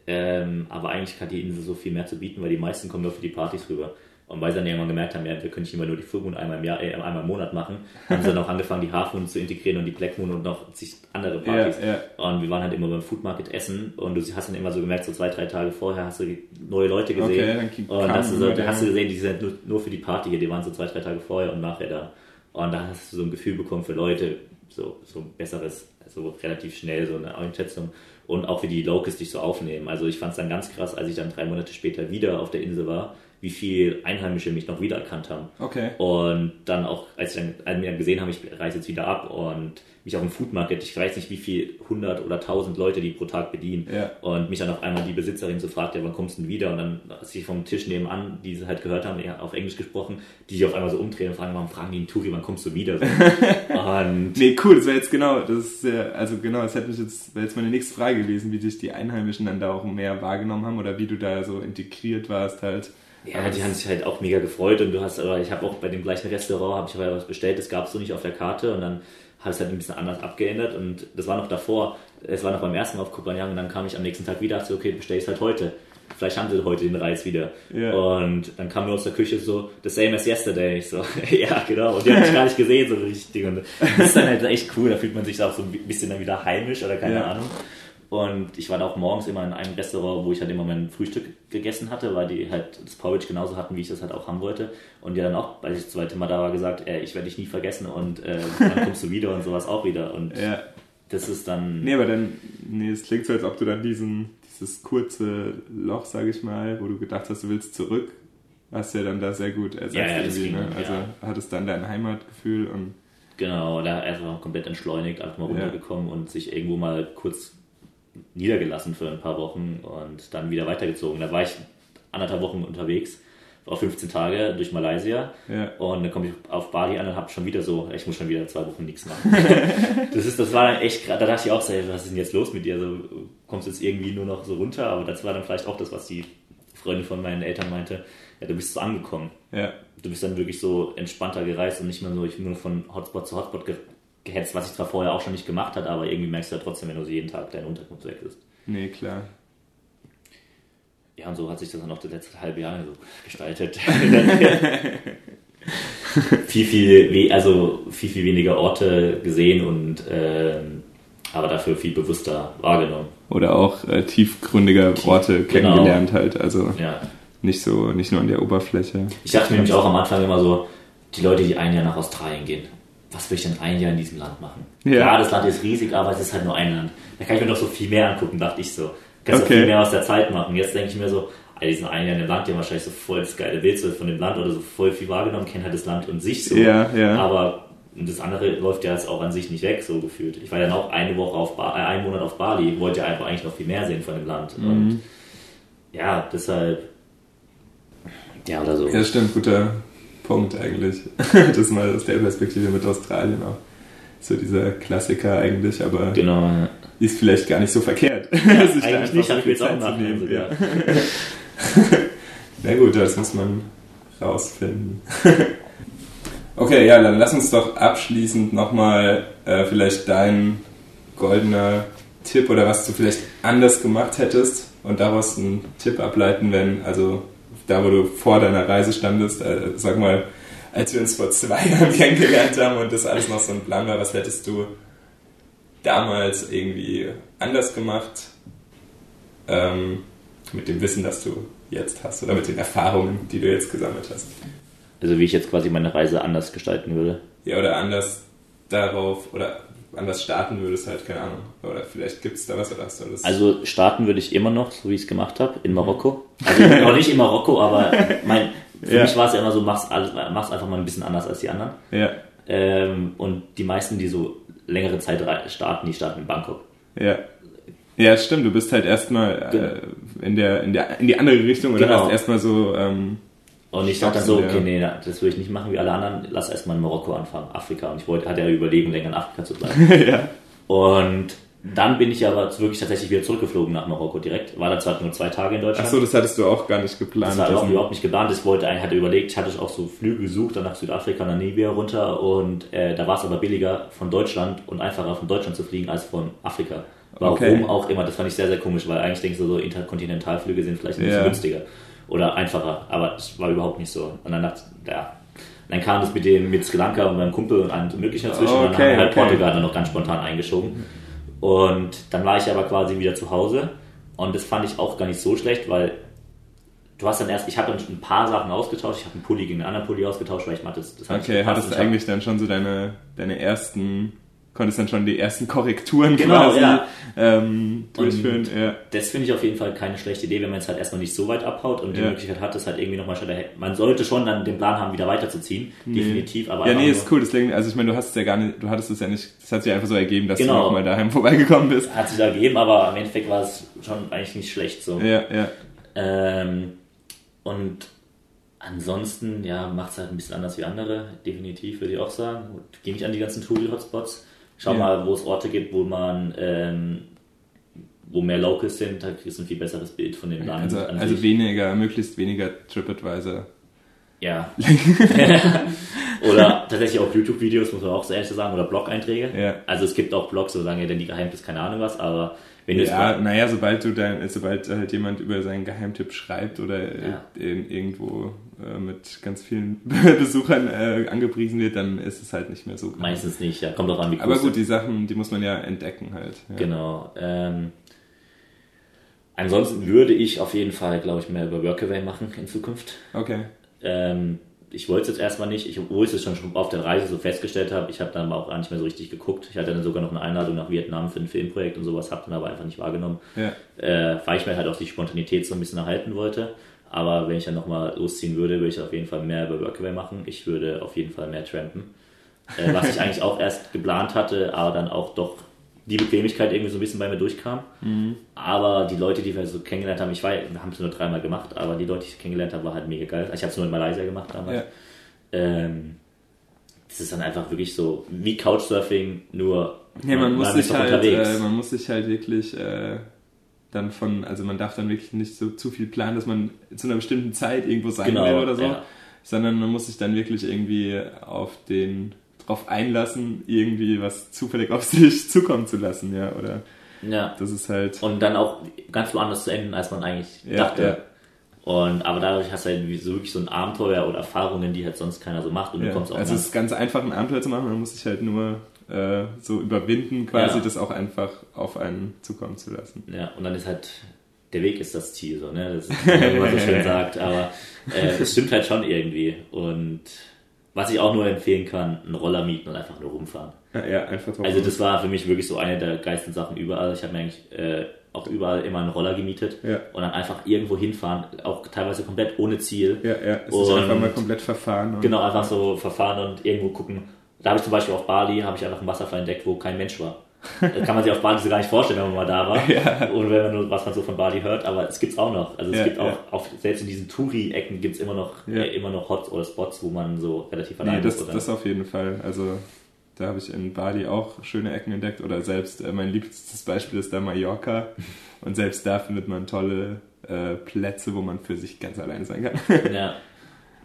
ähm, aber eigentlich hat die Insel so viel mehr zu bieten, weil die meisten kommen nur für die Partys rüber. Und weil sie dann irgendwann gemerkt haben, ja, wir können nicht immer nur die Full Moon einmal im, Jahr, äh, einmal im Monat machen, haben sie dann auch angefangen, die Half Moon zu integrieren und die Black Moon und noch sich andere Partys. Ja, ja. Und wir waren halt immer beim Food Market essen und du hast dann immer so gemerkt, so zwei, drei Tage vorher hast du neue Leute gesehen. Okay, und hast du, so, hast du gesehen, die sind nur, nur für die Party hier, die waren so zwei, drei Tage vorher und nachher da. Und da hast du so ein Gefühl bekommen für Leute, so, so ein besseres, so relativ schnell, so eine Einschätzung und auch wie die Locals dich so aufnehmen. Also ich fand es dann ganz krass, als ich dann drei Monate später wieder auf der Insel war, wie viel Einheimische mich noch wiedererkannt haben. Okay. Und dann auch, als ich dann, mir gesehen habe, ich reise jetzt wieder ab und mich auf dem Food Market, ich weiß nicht, wie viel, 100 oder 1000 Leute, die pro Tag bedienen. Ja. Und mich dann auf einmal die Besitzerin so fragt, ja, wann kommst du denn wieder? Und dann sich vom Tisch nebenan, die sie halt gehört haben, auf Englisch gesprochen, die sich auf einmal so umdrehen und fragen, warum fragen die einen Turi, wann kommst du wieder? [LAUGHS] und nee, cool, das wäre jetzt genau, das ist ja, also genau, das hätte mich jetzt, wäre jetzt meine nächste Frage gewesen, wie dich die Einheimischen dann da auch mehr wahrgenommen haben oder wie du da so integriert warst halt. Ja, die haben sich halt auch mega gefreut und du hast, aber ich habe auch bei dem gleichen Restaurant, habe ich aber was bestellt, das gab es so nicht auf der Karte und dann habe ich es halt ein bisschen anders abgeändert und das war noch davor, es war noch beim ersten Mal auf Kupanyang und dann kam ich am nächsten Tag wieder, dachte okay, bestell es halt heute. Vielleicht haben sie heute den Reis wieder. Yeah. Und dann kam nur aus der Küche so, the same as yesterday. Ich so, [LAUGHS] ja, genau. Und die haben mich gar nicht gesehen so richtig. Und das ist dann halt echt cool, da fühlt man sich auch so ein bisschen dann wieder heimisch oder keine yeah. Ahnung. Und ich war da auch morgens immer in einem Restaurant, wo ich halt immer mein Frühstück gegessen hatte, weil die halt das Porridge genauso hatten, wie ich das halt auch haben wollte. Und die dann auch, weil ich das zweite Mal da war, gesagt, äh, ich werde dich nie vergessen und äh, dann kommst du wieder und sowas auch wieder. Und ja. das ist dann. Nee, aber dann, nee, es klingt so, als ob du dann diesen, dieses kurze Loch, sage ich mal, wo du gedacht hast, du willst zurück, hast ja dann da sehr gut ersetzt ja, ja, irgendwie. Ne? Also ja. hattest dann dein Heimatgefühl und. Genau, da einfach komplett entschleunigt, einfach mal runtergekommen und sich irgendwo mal kurz niedergelassen für ein paar Wochen und dann wieder weitergezogen. Da war ich anderthalb Wochen unterwegs, war 15 Tage durch Malaysia ja. und dann komme ich auf Bali an und habe schon wieder so, ich muss schon wieder zwei Wochen nichts machen. [LAUGHS] das, ist, das war dann echt, da dachte ich auch, was ist denn jetzt los mit dir? So, kommst jetzt irgendwie nur noch so runter, aber das war dann vielleicht auch das, was die Freundin von meinen Eltern meinte, ja, du bist so angekommen. Ja. Du bist dann wirklich so entspannter gereist und nicht mehr so, ich bin nur von Hotspot zu Hotspot gehetzt, was ich zwar vorher auch schon nicht gemacht habe, aber irgendwie merkst du ja trotzdem, wenn du jeden Tag deine Unterkunft wechselst. Nee, klar. Ja, und so hat sich das dann auch das letzte halbe Jahr so gestaltet. [LAUGHS] viel, viel, also viel, viel weniger Orte gesehen und ähm, aber dafür viel bewusster wahrgenommen. Oder auch äh, tiefgründiger Orte genau. kennengelernt halt. Also ja. nicht so, nicht nur an der Oberfläche. Ich dachte mir nämlich auch am Anfang immer so, die Leute, die ein Jahr nach Australien gehen, was will ich denn ein Jahr in diesem Land machen? Ja, ja das Land ist riesig, aber es ist halt nur ein Land. Da kann ich mir noch so viel mehr angucken, dachte ich so. Kannst okay. viel mehr aus der Zeit machen. Jetzt denke ich mir so, all diesen ein Jahr in dem Land, die haben wahrscheinlich so voll das geile Bild von dem Land oder so voll viel wahrgenommen, kennen halt das Land und sich so. Ja, ja. Aber das andere läuft ja jetzt auch an sich nicht weg, so gefühlt. Ich war ja noch eine Woche auf ba äh, einen Monat auf Bali, wollte ja einfach eigentlich noch viel mehr sehen von dem Land. Mhm. Und ja, deshalb. Ja, oder so. Ja, stimmt, guter Punkt eigentlich. [LAUGHS] das mal aus der Perspektive mit Australien auch. So dieser Klassiker eigentlich, aber genau, ja. ist vielleicht gar nicht so verkehrt. Ja, [LAUGHS] eigentlich nicht, habe ich jetzt auch nachnehmen. Ja. [LAUGHS] Na gut, das muss man rausfinden. Okay, ja, dann lass uns doch abschließend nochmal äh, vielleicht dein goldener Tipp oder was du vielleicht anders gemacht hättest und daraus einen Tipp ableiten, wenn, also da, wo du vor deiner Reise standest, äh, sag mal, als wir uns vor zwei [LAUGHS] Jahren kennengelernt haben und das alles noch so ein Plan war, was hättest du damals irgendwie anders gemacht ähm, mit dem Wissen, das du jetzt hast oder mit den Erfahrungen, die du jetzt gesammelt hast? Also wie ich jetzt quasi meine Reise anders gestalten würde. Ja, oder anders darauf, oder anders starten würdest, halt, keine Ahnung. Oder vielleicht gibt es da was oder hast du das? Also starten würde ich immer noch, so wie ich es gemacht habe, in Marokko. Also noch nicht in Marokko, aber [LAUGHS] mein, für ja. mich war es ja immer so, mach's, alles, mach's einfach mal ein bisschen anders als die anderen. Ja. Ähm, und die meisten, die so längere Zeit starten, die starten in Bangkok. Ja. Ja, stimmt, du bist halt erstmal äh, in, der, in, der, in die andere Richtung oder genau. hast erstmal so ähm, und ich dachte dann so, okay, nee, das würde ich nicht machen wie alle anderen. Lass erstmal in Marokko anfangen, Afrika. Und ich wollte, hatte ja überlegen, länger in Afrika zu bleiben. [LAUGHS] ja. Und dann bin ich aber wirklich tatsächlich wieder zurückgeflogen nach Marokko direkt. War dann zwar nur zwei Tage in Deutschland. Ach so, das hattest du auch gar nicht geplant. Das war auch überhaupt nicht geplant. Ich wollte, ich hatte überlegt, ich hatte auch so Flüge gesucht, dann nach Südafrika, Namibia runter. Und äh, da war es aber billiger von Deutschland und einfacher von Deutschland zu fliegen als von Afrika. Warum okay. auch immer. Das fand ich sehr, sehr komisch, weil eigentlich denkst du so, Interkontinentalflüge sind vielleicht ein bisschen ja. günstiger oder einfacher, aber es war überhaupt nicht so. Und dann dachte ja, dann kam das mit dem mit Sri Lanka und meinem Kumpel und allem möglichen dazwischen okay, und dann haben halt okay. Portugal dann noch ganz spontan eingeschoben. Und dann war ich aber quasi wieder zu Hause und das fand ich auch gar nicht so schlecht, weil du hast dann erst, ich habe dann ein paar Sachen ausgetauscht, ich habe einen Pulli gegen einen anderen Pulli ausgetauscht, weil ich meinte, das, das Okay, hattest du eigentlich dann schon so deine, deine ersten konntest dann schon die ersten Korrekturen genau, quasi ja. ähm, durchführen. Ja. Das finde ich auf jeden Fall keine schlechte Idee, wenn man es halt erstmal nicht so weit abhaut und die ja. Möglichkeit hat, das halt irgendwie nochmal schon, man sollte schon dann den Plan haben, wieder weiterzuziehen, nee. definitiv. Aber ja, nee, ist cool, deswegen, also ich meine, du hast es ja gar nicht, du hattest es ja nicht, das hat sich einfach so ergeben, dass genau. du nochmal daheim [LAUGHS] vorbeigekommen bist. Hat sich ergeben, aber im Endeffekt war es schon eigentlich nicht schlecht so. Ja, ja. Ähm, und ansonsten, ja, macht es halt ein bisschen anders wie andere, definitiv, würde ich auch sagen. Geh nicht an die ganzen Touri-Hotspots Schau ja. mal, wo es Orte gibt, wo man ähm, wo mehr Locals sind, da kriegst du ein viel besseres Bild von dem Land. Also, also weniger, möglichst weniger TripAdvisor. Ja. [LAUGHS] oder tatsächlich auch YouTube-Videos, muss man auch so ehrlich sagen, oder Blog-Einträge. Ja. Also es gibt auch Blogs, solange denn die geheim ist, keine Ahnung was, aber wenn Ja, naja, sobald du dein, sobald halt jemand über seinen Geheimtipp schreibt oder ja. irgendwo äh, mit ganz vielen [LAUGHS] Besuchern äh, angepriesen wird, dann ist es halt nicht mehr so. Meistens nicht, ja. Kommt auch an, wie Aber gut, die Sachen, die muss man ja entdecken halt. Ja. Genau. Ähm, ansonsten würde ich auf jeden Fall, glaube ich, mehr über Workaway machen in Zukunft. Okay. Ähm, ich wollte es jetzt erstmal nicht, ich, obwohl ich es schon auf der Reise so festgestellt habe, ich habe dann aber auch gar nicht mehr so richtig geguckt. Ich hatte dann sogar noch eine Einladung nach Vietnam für ein Filmprojekt und sowas, habe dann aber einfach nicht wahrgenommen, ja. äh, weil ich mir halt auch die Spontanität so ein bisschen erhalten wollte. Aber wenn ich dann nochmal losziehen würde, würde ich auf jeden Fall mehr über Workaway machen. Ich würde auf jeden Fall mehr trampen. Äh, was ich [LAUGHS] eigentlich auch erst geplant hatte, aber dann auch doch die Bequemlichkeit irgendwie so ein bisschen bei mir durchkam. Mhm. Aber die Leute, die wir so kennengelernt haben, ich war, wir haben es nur dreimal gemacht, aber die Leute, die ich kennengelernt habe, war halt mega geil. Ich habe es nur in Malaysia gemacht damals. Ja. Ähm, das ist dann einfach wirklich so wie Couchsurfing, nur nee, man, man, muss sich halt, äh, man muss sich halt wirklich äh, dann von, also man darf dann wirklich nicht so zu viel planen, dass man zu einer bestimmten Zeit irgendwo sein genau, will oder so, ja. sondern man muss sich dann wirklich irgendwie auf den drauf einlassen, irgendwie was zufällig auf [LAUGHS] sich zukommen zu lassen, ja, oder Ja. das ist halt, Und dann auch ganz woanders zu enden, als man eigentlich Ja, dachte. ja. Und, aber dadurch hast du halt so wirklich so ein Abenteuer oder Erfahrungen, die halt sonst keiner so macht. Und ja. du kommst auch also es ist ganz einfach, ein Abenteuer zu machen, man muss sich halt nur äh, so überwinden, quasi das auch einfach auf einen zukommen zu lassen. Ja, und dann ist halt, der Weg ist das Ziel, so, ne? Das ist, [LAUGHS] wie man so schön sagt, aber äh, es stimmt halt schon irgendwie. Und was ich auch nur empfehlen kann, einen Roller mieten und einfach nur rumfahren. Ja, ja einfach drauf. Also das war für mich wirklich so eine der geilsten Sachen überall. Ich habe mir eigentlich äh, auch überall immer einen Roller gemietet Ja. und dann einfach irgendwo hinfahren, auch teilweise komplett ohne Ziel. ja, ja, es ist Und- einfach mal komplett verfahren. Genau, einfach so verfahren und irgendwo gucken. Da habe ich zum Beispiel auf Bali, habe ich einfach einen Wasserfall entdeckt, wo kein Mensch war. Das kann man sich auf Bali so gar nicht vorstellen, wenn man mal da war. [LAUGHS] Und wenn man nur, was man so von Bali hört, aber es gibt's auch noch. Also es Ja, gibt auch, ja. auf, selbst in diesen Touri-Ecken gibt's immer noch, Ja. äh, immer noch Hots oder Spots, wo man so relativ Nee, allein das, ist. Das auf jeden Fall. Also da habe ich in Bali auch schöne Ecken entdeckt oder selbst äh, mein liebstes Beispiel ist da Mallorca und selbst da findet man tolle äh, Plätze, wo man für sich ganz alleine sein kann. Ja. [LAUGHS]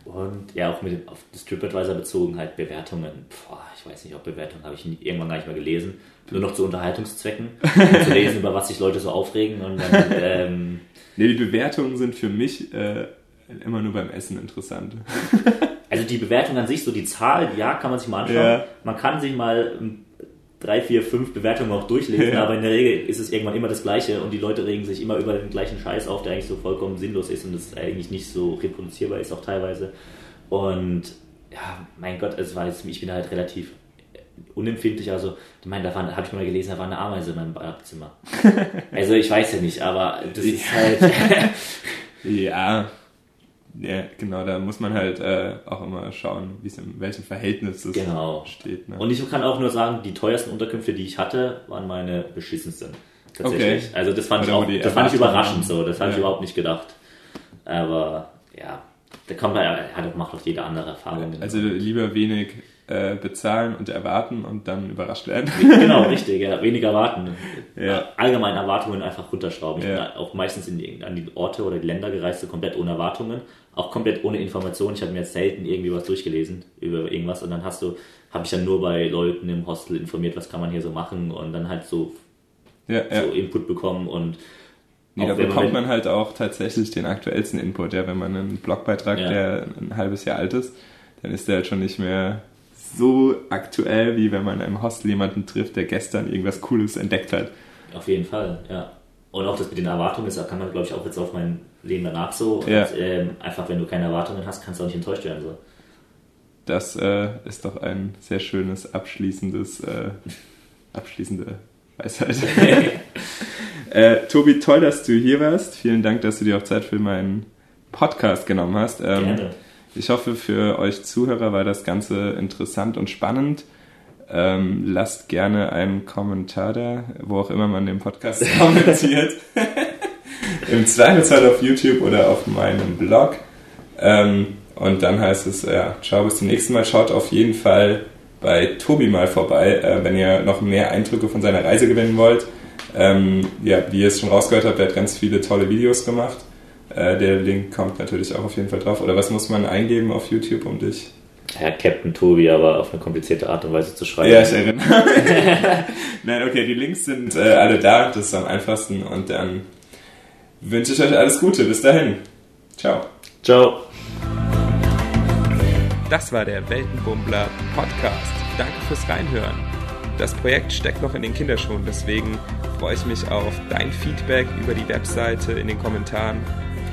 Und ja, auch mit dem, auf das TripAdvisor bezogen halt Bewertungen. Boah, ich weiß nicht, ob Bewertungen habe ich nie, irgendwann gar nicht mehr gelesen. Nur noch zu Unterhaltungszwecken. um zu lesen, über was sich Leute so aufregen. Und dann, [LAUGHS] ähm, nee, die Bewertungen sind für mich äh, immer nur beim Essen interessant. also die Bewertung an sich, so die Zahl, ja, kann man sich mal anschauen. Ja. Man kann sich mal ähm, drei, vier, fünf Bewertungen auch durchlesen, Ja. aber in der Regel ist es irgendwann immer das Gleiche und die Leute regen sich immer über den gleichen Scheiß auf, der eigentlich so vollkommen sinnlos ist und das eigentlich nicht so reproduzierbar ist auch teilweise. Und ja, mein Gott, es war jetzt, ich bin halt relativ unempfindlich, also ich meine, da habe ich mal gelesen, da war eine Ameise in meinem Badezimmer. [LAUGHS] also ich weiß ja nicht, aber das ist halt, [LAUGHS] Ja, ja, genau, da muss man halt äh, auch immer schauen, wie es in welchem Verhältnis es Genau. steht. Ne? Und ich kann auch nur sagen, die teuersten Unterkünfte, die ich hatte, waren meine beschissensten. Tatsächlich. Okay. Also das fand Oder ich auch, das fand ich überraschend so. Das habe ich Ja. überhaupt nicht gedacht. Aber ja, da kommt man, hat, macht auch jede andere Erfahrung. also lieber wenig äh, bezahlen und erwarten und dann überrascht werden. [LAUGHS] genau, richtig, ja, weniger erwarten. Ja. Allgemein Erwartungen einfach runterschrauben. Ich Ja. bin auch meistens in die, an die Orte oder die Länder gereist, so komplett ohne Erwartungen, auch komplett ohne Informationen. Ich habe mir jetzt selten irgendwie was durchgelesen über irgendwas und dann hast du, habe ich dann nur bei Leuten im Hostel informiert, was kann man hier so machen und dann halt so, ja, so Input bekommen und Nee, da bekommt wenn- man halt auch tatsächlich den aktuellsten Input. Ja, wenn man einen Blogbeitrag, Ja. der ein halbes Jahr alt ist, dann ist der halt schon nicht mehr so aktuell, wie wenn man im Hostel jemanden trifft, der gestern irgendwas Cooles entdeckt hat. Auf jeden Fall, ja. Und auch das mit den Erwartungen, das kann man, glaube ich, auch jetzt auf mein Leben danach so. Ja. Und, ähm, einfach, wenn du keine Erwartungen hast, kannst du auch nicht enttäuscht werden. So. Das äh, ist doch ein sehr schönes abschließendes, äh, [LAUGHS] abschließende Weisheit. [LAUGHS] äh, Tobi, toll, dass du hier warst. Vielen Dank, dass du dir auch Zeit für meinen Podcast genommen hast. Ähm, Gerne. Ich hoffe, für euch Zuhörer war das Ganze interessant und spannend. Ähm, lasst gerne einen Kommentar da, wo auch immer man den Podcast [LAUGHS] kommentiert. [LAUGHS] Im Zweifelsfall auf YouTube oder auf meinem Blog. Ähm, und dann heißt es, ja, ciao, bis zum nächsten Mal. Schaut auf jeden Fall bei Tobi mal vorbei, äh, wenn ihr noch mehr Eindrücke von seiner Reise gewinnen wollt. Ähm, ja, wie ihr es schon rausgehört habt, er hat ganz viele tolle Videos gemacht. Äh, der Link kommt natürlich auch auf jeden Fall drauf. Oder was muss man eingeben auf YouTube, um dich? Ja, Captain Tobi, aber auf eine komplizierte Art und Weise zu schreiben. Ja, ich erinnere. [LAUGHS] Nein, okay, die Links sind äh, alle da. Das ist am einfachsten. Und dann wünsche ich euch alles Gute. Bis dahin. Ciao. Ciao. Das war der Weltenbummler Podcast. Danke fürs Reinhören. Das Projekt steckt noch in den Kinderschuhen, deswegen freue ich mich auf dein Feedback über die Webseite in den Kommentaren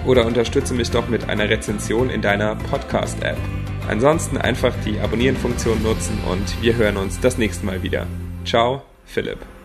oder unterstütze mich doch mit einer Rezension in deiner Podcast-App. Ansonsten einfach die Abonnieren-Funktion nutzen und wir hören uns das nächste Mal wieder. Ciao, Philipp.